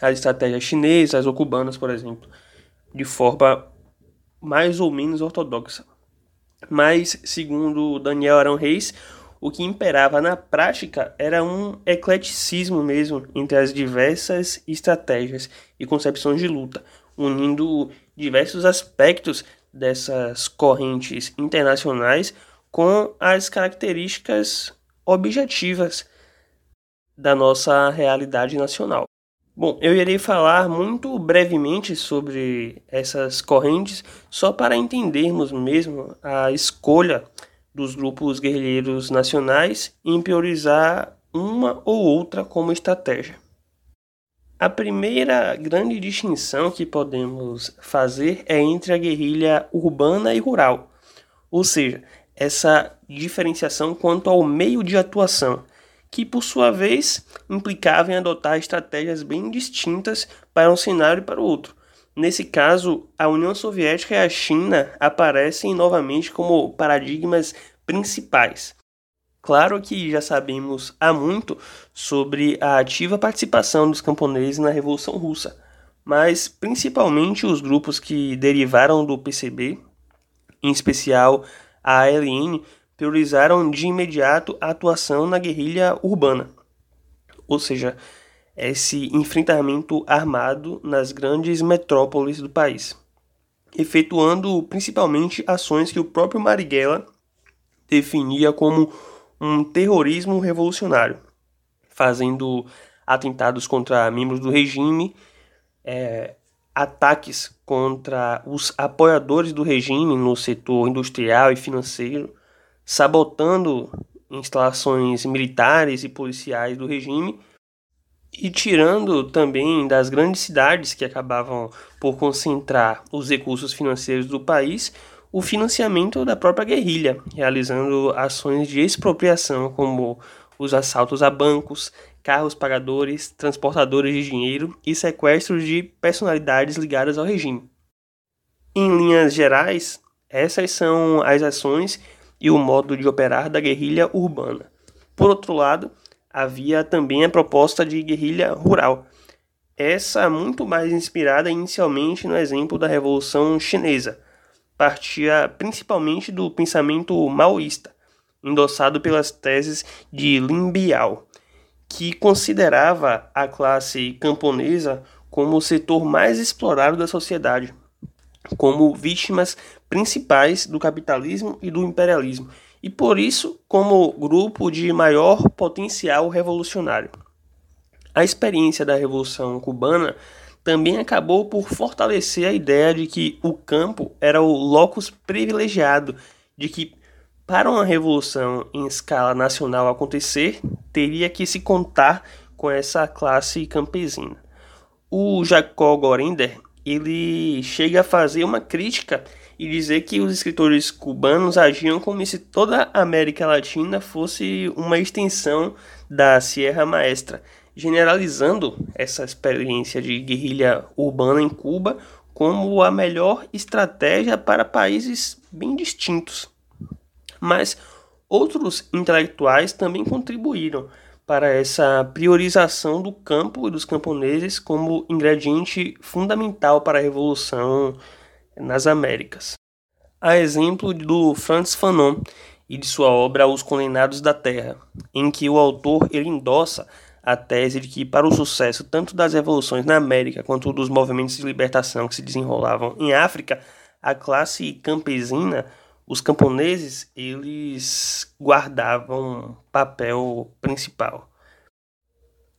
as estratégias chinesas ou cubanas, por exemplo, de forma mais ou menos ortodoxa. Mas, segundo Daniel Arão Reis, o que imperava na prática era um ecleticismo mesmo entre as diversas estratégias e concepções de luta, unindo diversos aspectos dessas correntes internacionais com as características objetivas da nossa realidade nacional. Bom, eu irei falar muito brevemente sobre essas correntes, só para entendermos mesmo a escolha dos grupos guerrilheiros nacionais em priorizar uma ou outra como estratégia. A primeira grande distinção que podemos fazer é entre a guerrilha urbana e rural, ou seja, essa diferenciação quanto ao meio de atuação que por sua vez implicava em adotar estratégias bem distintas para um cenário e para o outro. Nesse caso, a União Soviética e a China aparecem novamente como paradigmas principais. Claro que já sabemos há muito sobre a ativa participação dos camponeses na Revolução Russa, mas principalmente os grupos que derivaram do PCB em especial a ALN, priorizaram de imediato a atuação na guerrilha urbana, ou seja, esse enfrentamento armado nas grandes metrópoles do país, efetuando principalmente ações que o próprio Marighella definia como um terrorismo revolucionário, fazendo atentados contra membros do regime, é, ataques contra os apoiadores do regime no setor industrial e financeiro, sabotando instalações militares e policiais do regime e tirando também das grandes cidades que acabavam por concentrar os recursos financeiros do país o financiamento da própria guerrilha, realizando ações de expropriação como os assaltos a bancos, carros pagadores, transportadores de dinheiro e sequestros de personalidades ligadas ao regime. Em linhas gerais, essas são as ações e o modo de operar da guerrilha urbana. Por outro lado, havia também a proposta de guerrilha rural, essa muito mais inspirada inicialmente no exemplo da Revolução Chinesa, partia principalmente do pensamento maoísta, endossado pelas teses de Lin Biao, que considerava a classe camponesa como o setor mais explorado da sociedade, como vítimas principais do capitalismo e do imperialismo, e por isso como grupo de maior potencial revolucionário. A experiência da Revolução Cubana também acabou por fortalecer a ideia de que o campo era o locus privilegiado, de que para uma revolução em escala nacional acontecer, teria que se contar com essa classe campesina. O Jacob Gorender, ele chega a fazer uma crítica e dizer que os escritores cubanos agiam como se toda a América Latina fosse uma extensão da Sierra Maestra, generalizando essa experiência de guerrilha urbana em Cuba como a melhor estratégia para países bem distintos mas outros intelectuais também contribuíram para essa priorização do campo e dos camponeses como ingrediente fundamental para a revolução nas Américas. A exemplo do Franz Fanon e de sua obra Os Condenados da Terra, em que o autor ele endossa a tese de que para o sucesso tanto das revoluções na América quanto dos movimentos de libertação que se desenrolavam em África, a classe campesina os camponeses eles guardavam papel principal.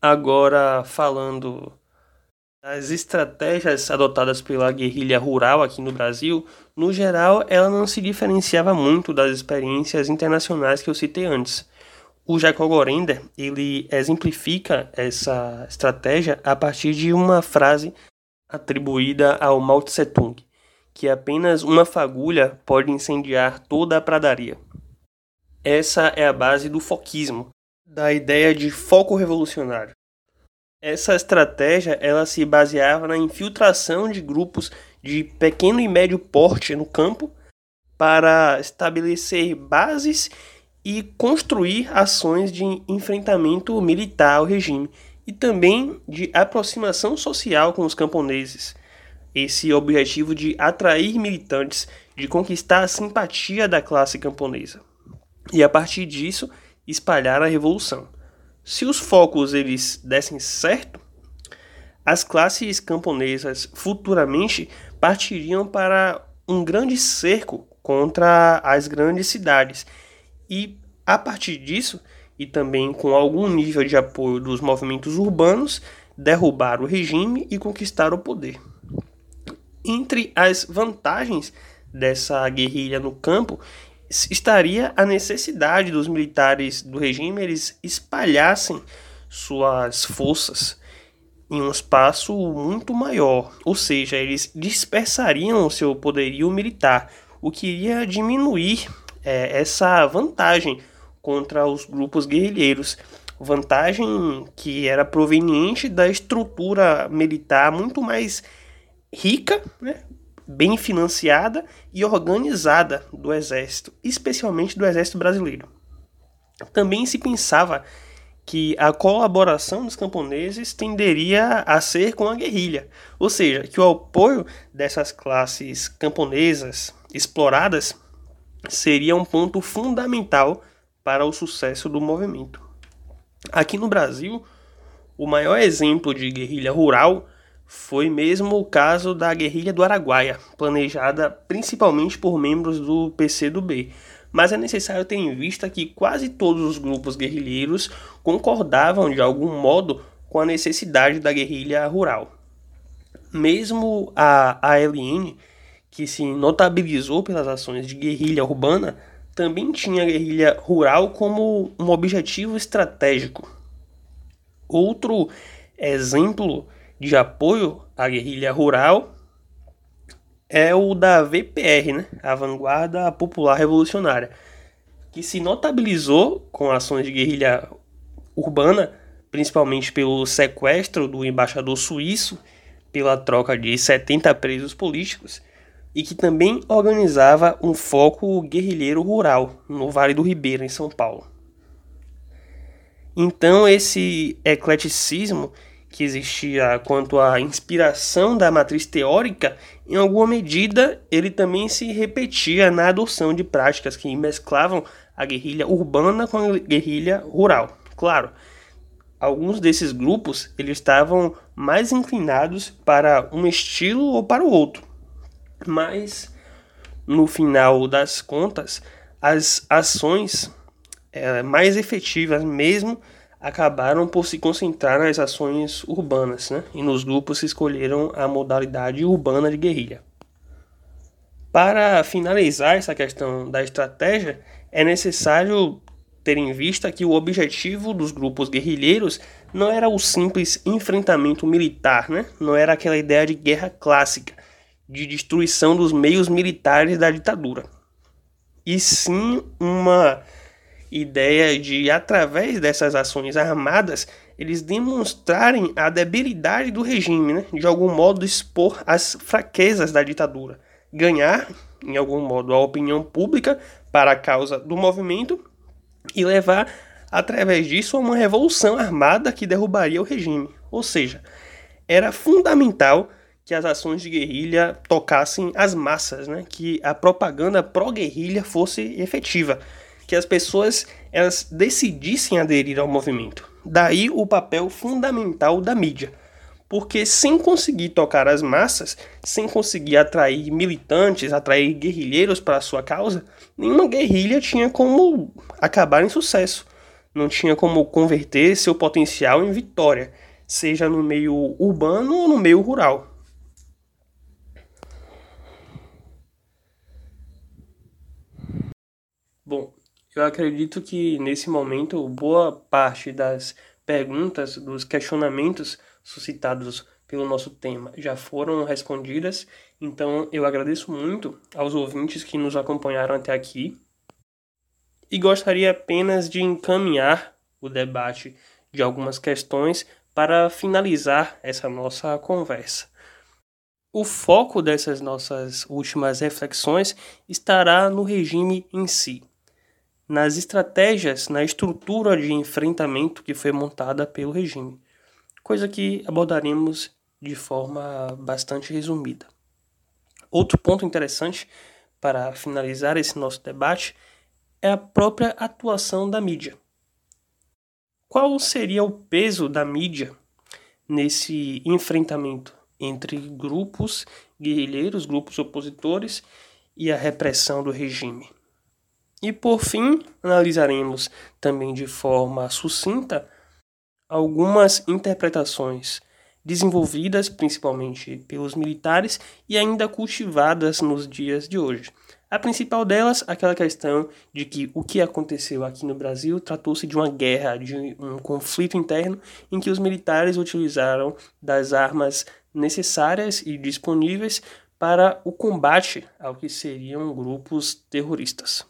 Agora falando das estratégias adotadas pela guerrilha rural aqui no Brasil, no geral ela não se diferenciava muito das experiências internacionais que eu citei antes. O Jacob Gorender ele exemplifica essa estratégia a partir de uma frase atribuída ao Mao Tse Tung que apenas uma fagulha pode incendiar toda a pradaria. Essa é a base do foquismo, da ideia de foco revolucionário. Essa estratégia ela se baseava na infiltração de grupos de pequeno e médio porte no campo para estabelecer bases e construir ações de enfrentamento militar ao regime e também de aproximação social com os camponeses esse objetivo de atrair militantes, de conquistar a simpatia da classe camponesa. E a partir disso, espalhar a revolução. Se os focos eles dessem certo, as classes camponesas futuramente partiriam para um grande cerco contra as grandes cidades e a partir disso e também com algum nível de apoio dos movimentos urbanos derrubar o regime e conquistar o poder. Entre as vantagens dessa guerrilha no campo estaria a necessidade dos militares do regime eles espalhassem suas forças em um espaço muito maior, ou seja, eles dispersariam o seu poderio militar, o que iria diminuir é, essa vantagem contra os grupos guerrilheiros, vantagem que era proveniente da estrutura militar muito mais rica, né, bem financiada e organizada do exército, especialmente do exército brasileiro. Também se pensava que a colaboração dos camponeses tenderia a ser com a guerrilha, ou seja, que o apoio dessas classes camponesas exploradas seria um ponto fundamental para o sucesso do movimento. Aqui no Brasil, o maior exemplo de guerrilha rural foi mesmo o caso da guerrilha do Araguaia, planejada principalmente por membros do PCdoB. Mas é necessário ter em vista que quase todos os grupos guerrilheiros concordavam de algum modo com a necessidade da guerrilha rural. Mesmo a ALN, que se notabilizou pelas ações de guerrilha urbana, também tinha a guerrilha rural como um objetivo estratégico. Outro exemplo de apoio à guerrilha rural é o da VPR, né? a Vanguarda Popular Revolucionária, que se notabilizou com ações de guerrilha urbana, principalmente pelo sequestro do embaixador suíço, pela troca de 70 presos políticos, e que também organizava um foco guerrilheiro rural no Vale do Ribeira, em São Paulo. Então, esse ecleticismo que existia quanto à inspiração da matriz teórica, em alguma medida ele também se repetia na adoção de práticas que mesclavam a guerrilha urbana com a guerrilha rural. Claro, alguns desses grupos eles estavam mais inclinados para um estilo ou para o outro, mas no final das contas, as ações é, mais efetivas mesmo acabaram por se concentrar nas ações urbanas, né? e nos grupos se escolheram a modalidade urbana de guerrilha. Para finalizar essa questão da estratégia, é necessário ter em vista que o objetivo dos grupos guerrilheiros não era o simples enfrentamento militar, né? não era aquela ideia de guerra clássica, de destruição dos meios militares da ditadura, e sim uma ideia de, através dessas ações armadas, eles demonstrarem a debilidade do regime, né? de algum modo expor as fraquezas da ditadura, ganhar, em algum modo, a opinião pública para a causa do movimento e levar, através disso, a uma revolução armada que derrubaria o regime. Ou seja, era fundamental que as ações de guerrilha tocassem as massas, né? que a propaganda pró-guerrilha fosse efetiva que as pessoas elas decidissem aderir ao movimento. Daí o papel fundamental da mídia. Porque sem conseguir tocar as massas, sem conseguir atrair militantes, atrair guerrilheiros para a sua causa, nenhuma guerrilha tinha como acabar em sucesso. Não tinha como converter seu potencial em vitória, seja no meio urbano ou no meio rural. Bom, eu acredito que nesse momento boa parte das perguntas, dos questionamentos suscitados pelo nosso tema já foram respondidas, então eu agradeço muito aos ouvintes que nos acompanharam até aqui. E gostaria apenas de encaminhar o debate de algumas questões para finalizar essa nossa conversa. O foco dessas nossas últimas reflexões estará no regime em si nas estratégias, na estrutura de enfrentamento que foi montada pelo regime, coisa que abordaremos de forma bastante resumida. Outro ponto interessante para finalizar esse nosso debate é a própria atuação da mídia. Qual seria o peso da mídia nesse enfrentamento entre grupos guerrilheiros, grupos opositores e a repressão do regime? E por fim, analisaremos também de forma sucinta algumas interpretações desenvolvidas principalmente pelos militares e ainda cultivadas nos dias de hoje. A principal delas, aquela questão de que o que aconteceu aqui no Brasil tratou-se de uma guerra, de um conflito interno em que os militares utilizaram das armas necessárias e disponíveis para o combate ao que seriam grupos terroristas.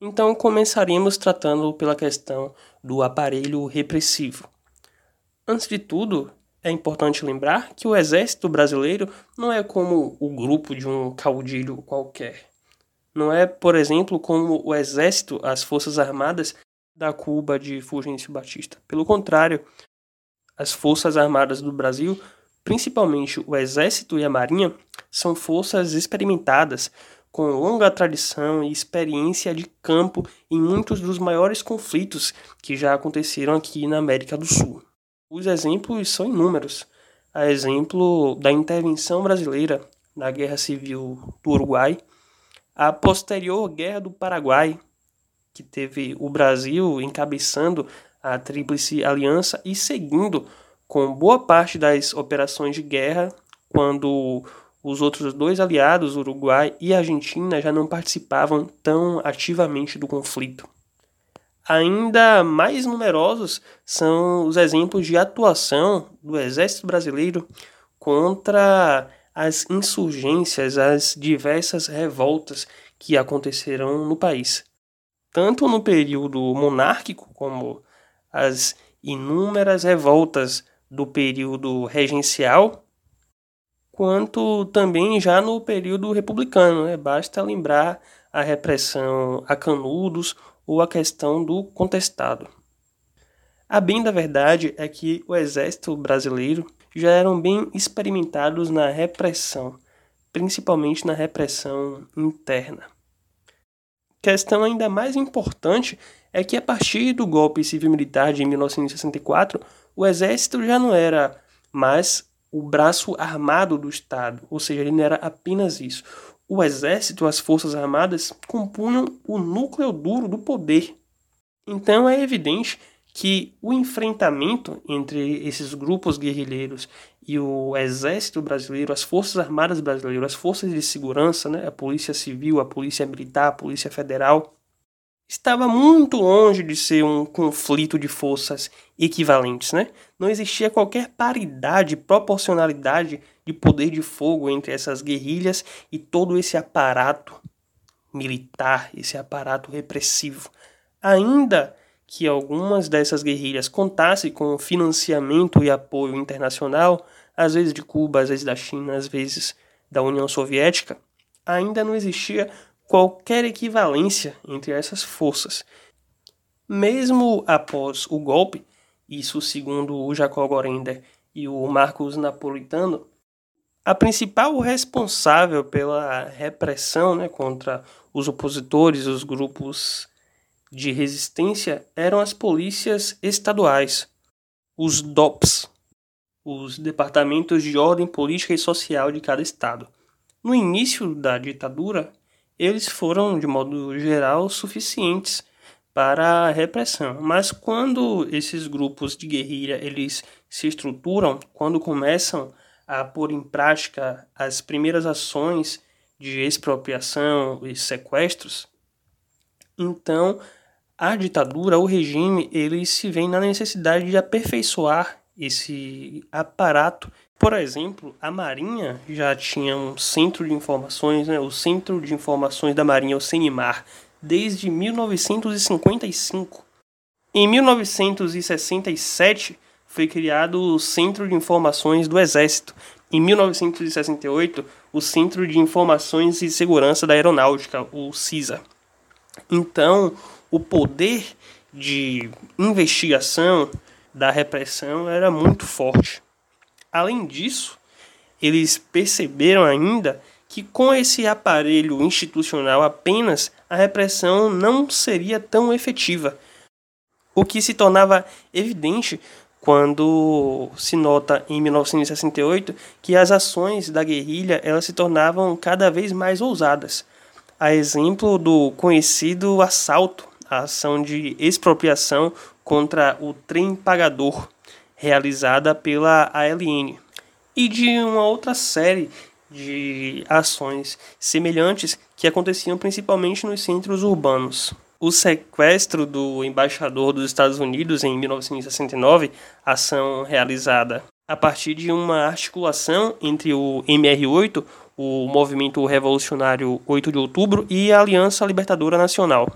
Então começaríamos tratando pela questão do aparelho repressivo. Antes de tudo, é importante lembrar que o exército brasileiro não é como o grupo de um caudilho qualquer. Não é, por exemplo, como o exército, as forças armadas da Cuba de Fulgêncio Batista. Pelo contrário, as forças armadas do Brasil principalmente o Exército e a Marinha, são forças experimentadas, com longa tradição e experiência de campo em muitos dos maiores conflitos que já aconteceram aqui na América do Sul. Os exemplos são inúmeros. A exemplo da intervenção brasileira na Guerra Civil do Uruguai, a posterior Guerra do Paraguai, que teve o Brasil encabeçando a Tríplice Aliança e seguindo com boa parte das operações de guerra quando os outros dois aliados, Uruguai e Argentina, já não participavam tão ativamente do conflito. Ainda mais numerosos são os exemplos de atuação do Exército Brasileiro contra as insurgências, as diversas revoltas que aconteceram no país. Tanto no período monárquico, como as inúmeras revoltas do período regencial, quanto também já no período republicano. Né? Basta lembrar a repressão a canudos ou a questão do contestado. A bem da verdade é que o exército brasileiro já eram bem experimentados na repressão, principalmente na repressão interna. Questão ainda mais importante é que a partir do golpe civil-militar de 1964, o exército já não era mais o braço armado do Estado, ou seja, ele não era apenas isso. O exército, as forças armadas, compunham o núcleo duro do poder. Então é evidente que o enfrentamento entre esses grupos guerrilheiros e o exército brasileiro, as forças armadas brasileiras, as forças de segurança, né, a polícia civil, a polícia militar, a polícia federal, estava muito longe de ser um conflito de forças equivalentes, né? Não existia qualquer paridade, proporcionalidade de poder de fogo entre essas guerrilhas e todo esse aparato militar, esse aparato repressivo. Ainda que algumas dessas guerrilhas contassem com financiamento e apoio internacional, às vezes de Cuba, às vezes da China, às vezes da União Soviética, ainda não existia qualquer equivalência entre essas forças. Mesmo após o golpe, isso segundo o Jacob Gorender e o Marcos Napolitano, a principal responsável pela repressão né, contra os opositores, os grupos de resistência, eram as polícias estaduais, os DOPS, os Departamentos de Ordem Política e Social de cada estado. No início da ditadura, eles foram, de modo geral, suficientes para a repressão. Mas quando esses grupos de guerrilha eles se estruturam, quando começam a pôr em prática as primeiras ações de expropriação e sequestros, então a ditadura, o regime, ele se vê na necessidade de aperfeiçoar esse aparato por exemplo, a Marinha já tinha um centro de informações, né, o Centro de Informações da Marinha, o CENIMAR, desde 1955. Em 1967 foi criado o Centro de Informações do Exército. Em 1968, o Centro de Informações e Segurança da Aeronáutica, o CISA. Então, o poder de investigação da repressão era muito forte. Além disso, eles perceberam ainda que com esse aparelho institucional apenas a repressão não seria tão efetiva, o que se tornava evidente quando se nota em 1968 que as ações da guerrilha elas se tornavam cada vez mais ousadas. A exemplo do conhecido assalto, a ação de expropriação contra o trem pagador, realizada pela ALN, e de uma outra série de ações semelhantes que aconteciam principalmente nos centros urbanos. O sequestro do embaixador dos Estados Unidos em 1969, ação realizada a partir de uma articulação entre o MR8, o Movimento Revolucionário 8 de Outubro, e a Aliança Libertadora Nacional,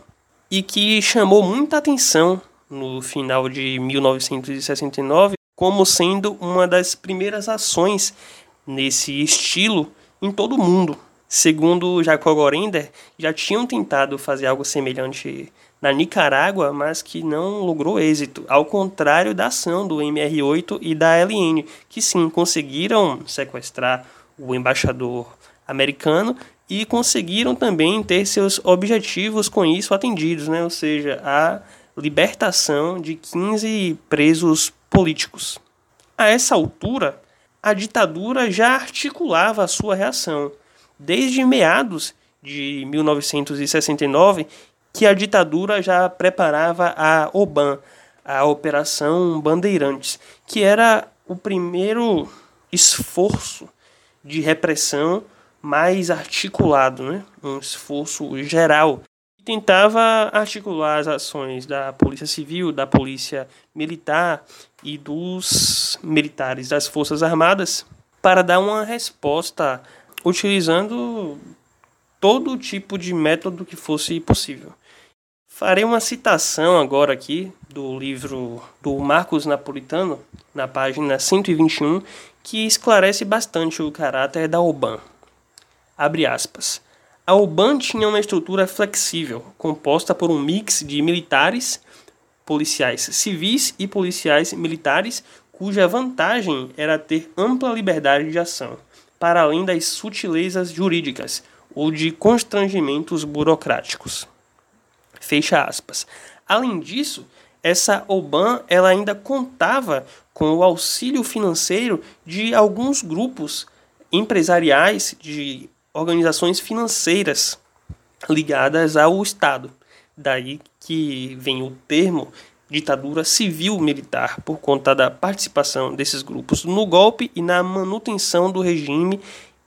e que chamou muita atenção no final de 1969 como sendo uma das primeiras ações nesse estilo em todo o mundo. Segundo Jacob Gorender, já tinham tentado fazer algo semelhante na Nicarágua, mas que não logrou êxito, ao contrário da ação do MR8 e da LN, que sim conseguiram sequestrar o embaixador americano e conseguiram também ter seus objetivos com isso atendidos, né? ou seja, a libertação de 15 presos políticos. A essa altura, a ditadura já articulava a sua reação. Desde meados de 1969, que a ditadura já preparava a OBAN, a Operação Bandeirantes, que era o primeiro esforço de repressão mais articulado, né? um esforço geral. Tentava articular as ações da Polícia Civil, da Polícia Militar e dos militares das Forças Armadas para dar uma resposta utilizando todo tipo de método que fosse possível. Farei uma citação agora aqui do livro do Marcos Napolitano, na página 121, que esclarece bastante o caráter da OBAN. Abre aspas. A OBAN tinha uma estrutura flexível, composta por um mix de militares, policiais civis e policiais militares, cuja vantagem era ter ampla liberdade de ação, para além das sutilezas jurídicas ou de constrangimentos burocráticos. Fecha aspas. Além disso, essa OBAN ela ainda contava com o auxílio financeiro de alguns grupos empresariais de organizações financeiras ligadas ao Estado. Daí que vem o termo ditadura civil-militar, por conta da participação desses grupos no golpe e na manutenção do regime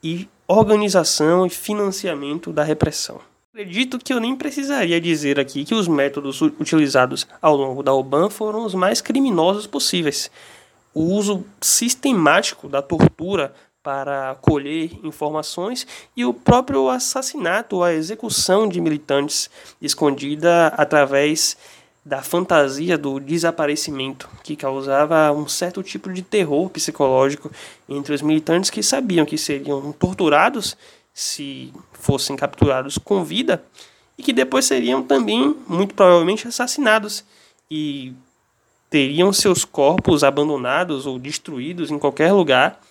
e organização e financiamento da repressão. Acredito que eu nem precisaria dizer aqui que os métodos utilizados ao longo da OBAN foram os mais criminosos possíveis. O uso sistemático da tortura para colher informações e o próprio assassinato, a execução de militantes escondida através da fantasia do desaparecimento, que causava um certo tipo de terror psicológico entre os militantes que sabiam que seriam torturados se fossem capturados com vida e que depois seriam também, muito provavelmente, assassinados e teriam seus corpos abandonados ou destruídos em qualquer lugar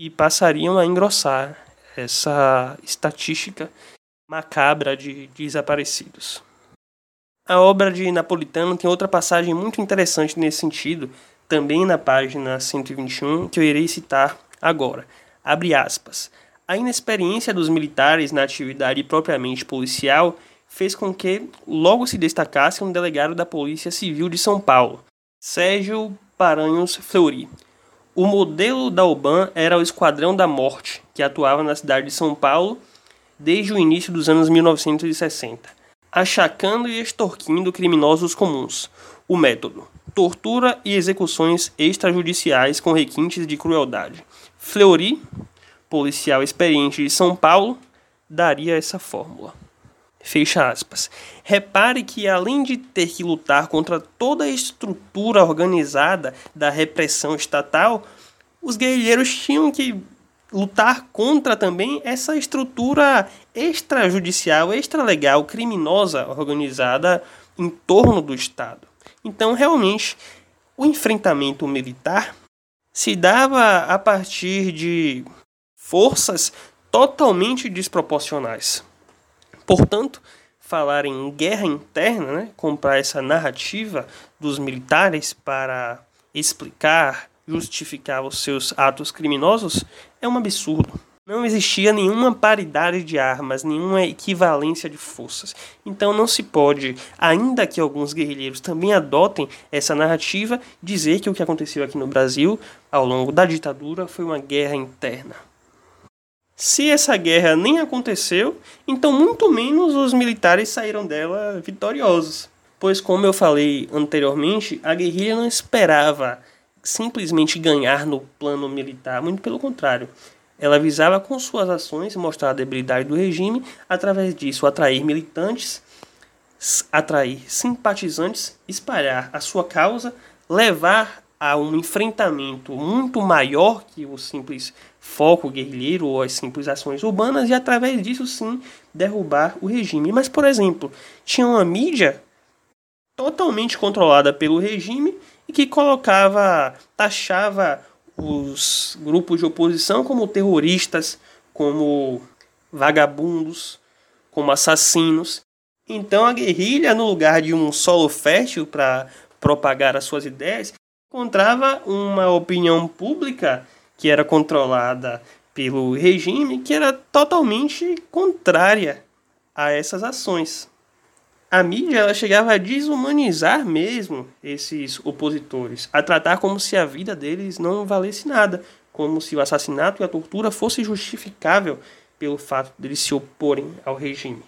e passariam a engrossar essa estatística macabra de desaparecidos. A obra de Napolitano tem outra passagem muito interessante nesse sentido, também na página 121, que eu irei citar agora. Abre aspas. A inexperiência dos militares na atividade propriamente policial fez com que logo se destacasse um delegado da Polícia Civil de São Paulo, Sérgio Paranhos Fleury, o modelo da UBAN era o Esquadrão da Morte, que atuava na cidade de São Paulo desde o início dos anos 1960, achacando e extorquindo criminosos comuns. O método: tortura e execuções extrajudiciais com requintes de crueldade. Fleury, policial experiente de São Paulo, daria essa fórmula. Fecha aspas. Repare que, além de ter que lutar contra toda a estrutura organizada da repressão estatal, os guerrilheiros tinham que lutar contra também essa estrutura extrajudicial, extralegal, criminosa organizada em torno do Estado. Então, realmente, o enfrentamento militar se dava a partir de forças totalmente desproporcionais. Portanto, falar em guerra interna, né, comprar essa narrativa dos militares para explicar, justificar os seus atos criminosos, é um absurdo. Não existia nenhuma paridade de armas, nenhuma equivalência de forças. Então não se pode, ainda que alguns guerrilheiros também adotem essa narrativa, dizer que o que aconteceu aqui no Brasil ao longo da ditadura foi uma guerra interna. Se essa guerra nem aconteceu, então muito menos os militares saíram dela vitoriosos. Pois, como eu falei anteriormente, a guerrilha não esperava simplesmente ganhar no plano militar, muito pelo contrário. Ela visava com suas ações mostrar a debilidade do regime, através disso atrair militantes, atrair simpatizantes, espalhar a sua causa, levar a um enfrentamento muito maior que o simples foco guerrilheiro ou as simples ações urbanas e através disso sim derrubar o regime. Mas, por exemplo, tinha uma mídia totalmente controlada pelo regime e que colocava, taxava os grupos de oposição como terroristas, como vagabundos, como assassinos. Então a guerrilha, no lugar de um solo fértil para propagar as suas ideias, encontrava uma opinião pública que era controlada pelo regime que era totalmente contrária a essas ações. A mídia ela chegava a desumanizar mesmo esses opositores, a tratar como se a vida deles não valesse nada, como se o assassinato e a tortura fosse justificável pelo fato de eles se oporem ao regime.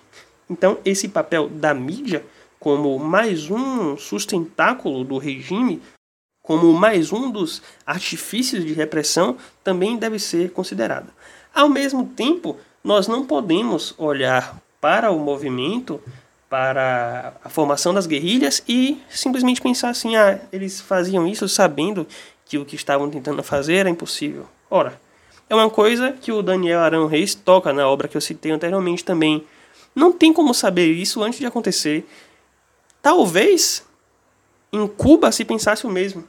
Então, esse papel da mídia como mais um sustentáculo do regime, como mais um dos artifícios de repressão, também deve ser considerado. Ao mesmo tempo, nós não podemos olhar para o movimento, para a formação das guerrilhas e simplesmente pensar assim: ah, eles faziam isso sabendo que o que estavam tentando fazer era impossível. Ora, é uma coisa que o Daniel Arão Reis toca na obra que eu citei anteriormente também. Não tem como saber isso antes de acontecer. Talvez em Cuba se pensasse o mesmo.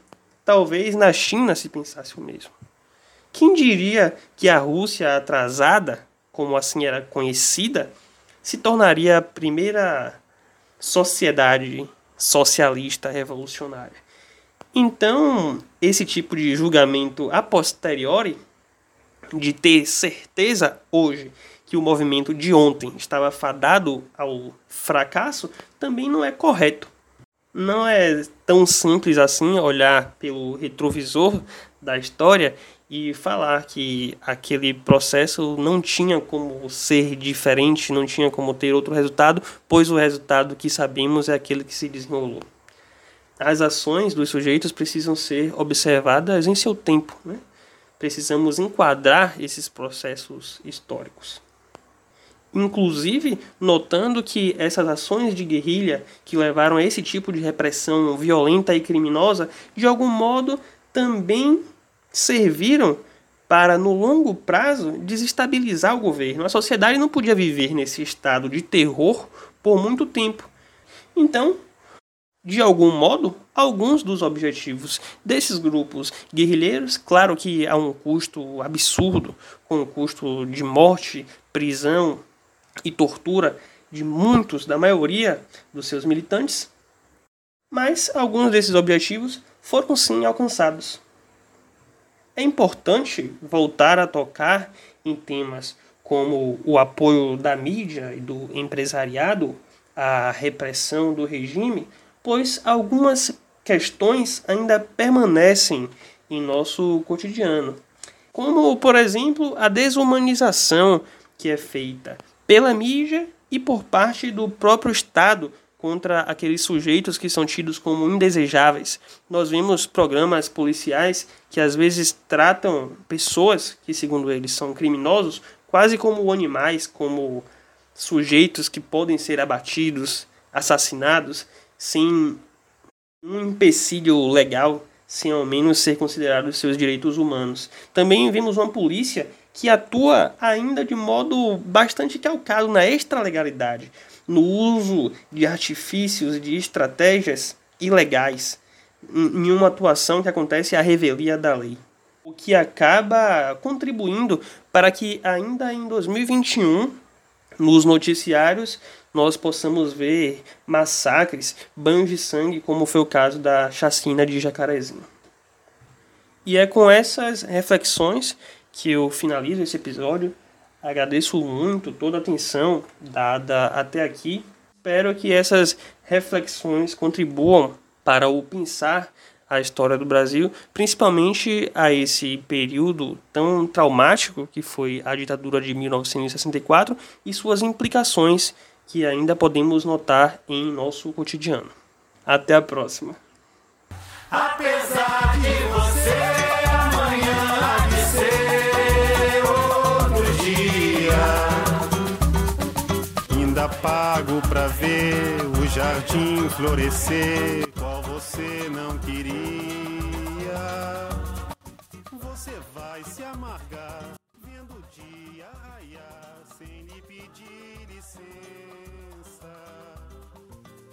Talvez na China se pensasse o mesmo. Quem diria que a Rússia atrasada, como assim era conhecida, se tornaria a primeira sociedade socialista revolucionária? Então, esse tipo de julgamento a posteriori, de ter certeza hoje que o movimento de ontem estava fadado ao fracasso, também não é correto. Não é tão simples assim olhar pelo retrovisor da história e falar que aquele processo não tinha como ser diferente, não tinha como ter outro resultado, pois o resultado que sabemos é aquele que se desenrolou. As ações dos sujeitos precisam ser observadas em seu tempo. Né? Precisamos enquadrar esses processos históricos inclusive notando que essas ações de guerrilha que levaram a esse tipo de repressão violenta e criminosa, de algum modo também serviram para, no longo prazo, desestabilizar o governo. A sociedade não podia viver nesse estado de terror por muito tempo. Então, de algum modo, alguns dos objetivos desses grupos guerrilheiros, claro que há um custo absurdo, com um custo de morte, prisão, e tortura de muitos, da maioria dos seus militantes, mas alguns desses objetivos foram sim alcançados. É importante voltar a tocar em temas como o apoio da mídia e do empresariado à repressão do regime, pois algumas questões ainda permanecem em nosso cotidiano, como, por exemplo, a desumanização que é feita pela mídia e por parte do próprio Estado contra aqueles sujeitos que são tidos como indesejáveis. Nós vemos programas policiais que às vezes tratam pessoas que, segundo eles, são criminosos quase como animais, como sujeitos que podem ser abatidos, assassinados, sem um empecilho legal, sem ao menos ser considerados seus direitos humanos. Também vemos uma polícia que atua ainda de modo bastante calcado na extralegalidade, no uso de artifícios, de estratégias ilegais, em uma atuação que acontece à revelia da lei. O que acaba contribuindo para que ainda em 2021, nos noticiários, nós possamos ver massacres, banhos de sangue, como foi o caso da chacina de Jacarezinho. E é com essas reflexões que eu finalizo esse episódio. Agradeço muito toda a atenção dada até aqui. Espero que essas reflexões contribuam para o pensar a história do Brasil, principalmente a esse período tão traumático que foi a ditadura de 1964 e suas implicações que ainda podemos notar em nosso cotidiano. Até a próxima. Apesar de você pago pra ver o jardim florescer, qual você não queria. Você vai se amargar, vendo o dia raiar, sem lhe pedir licença.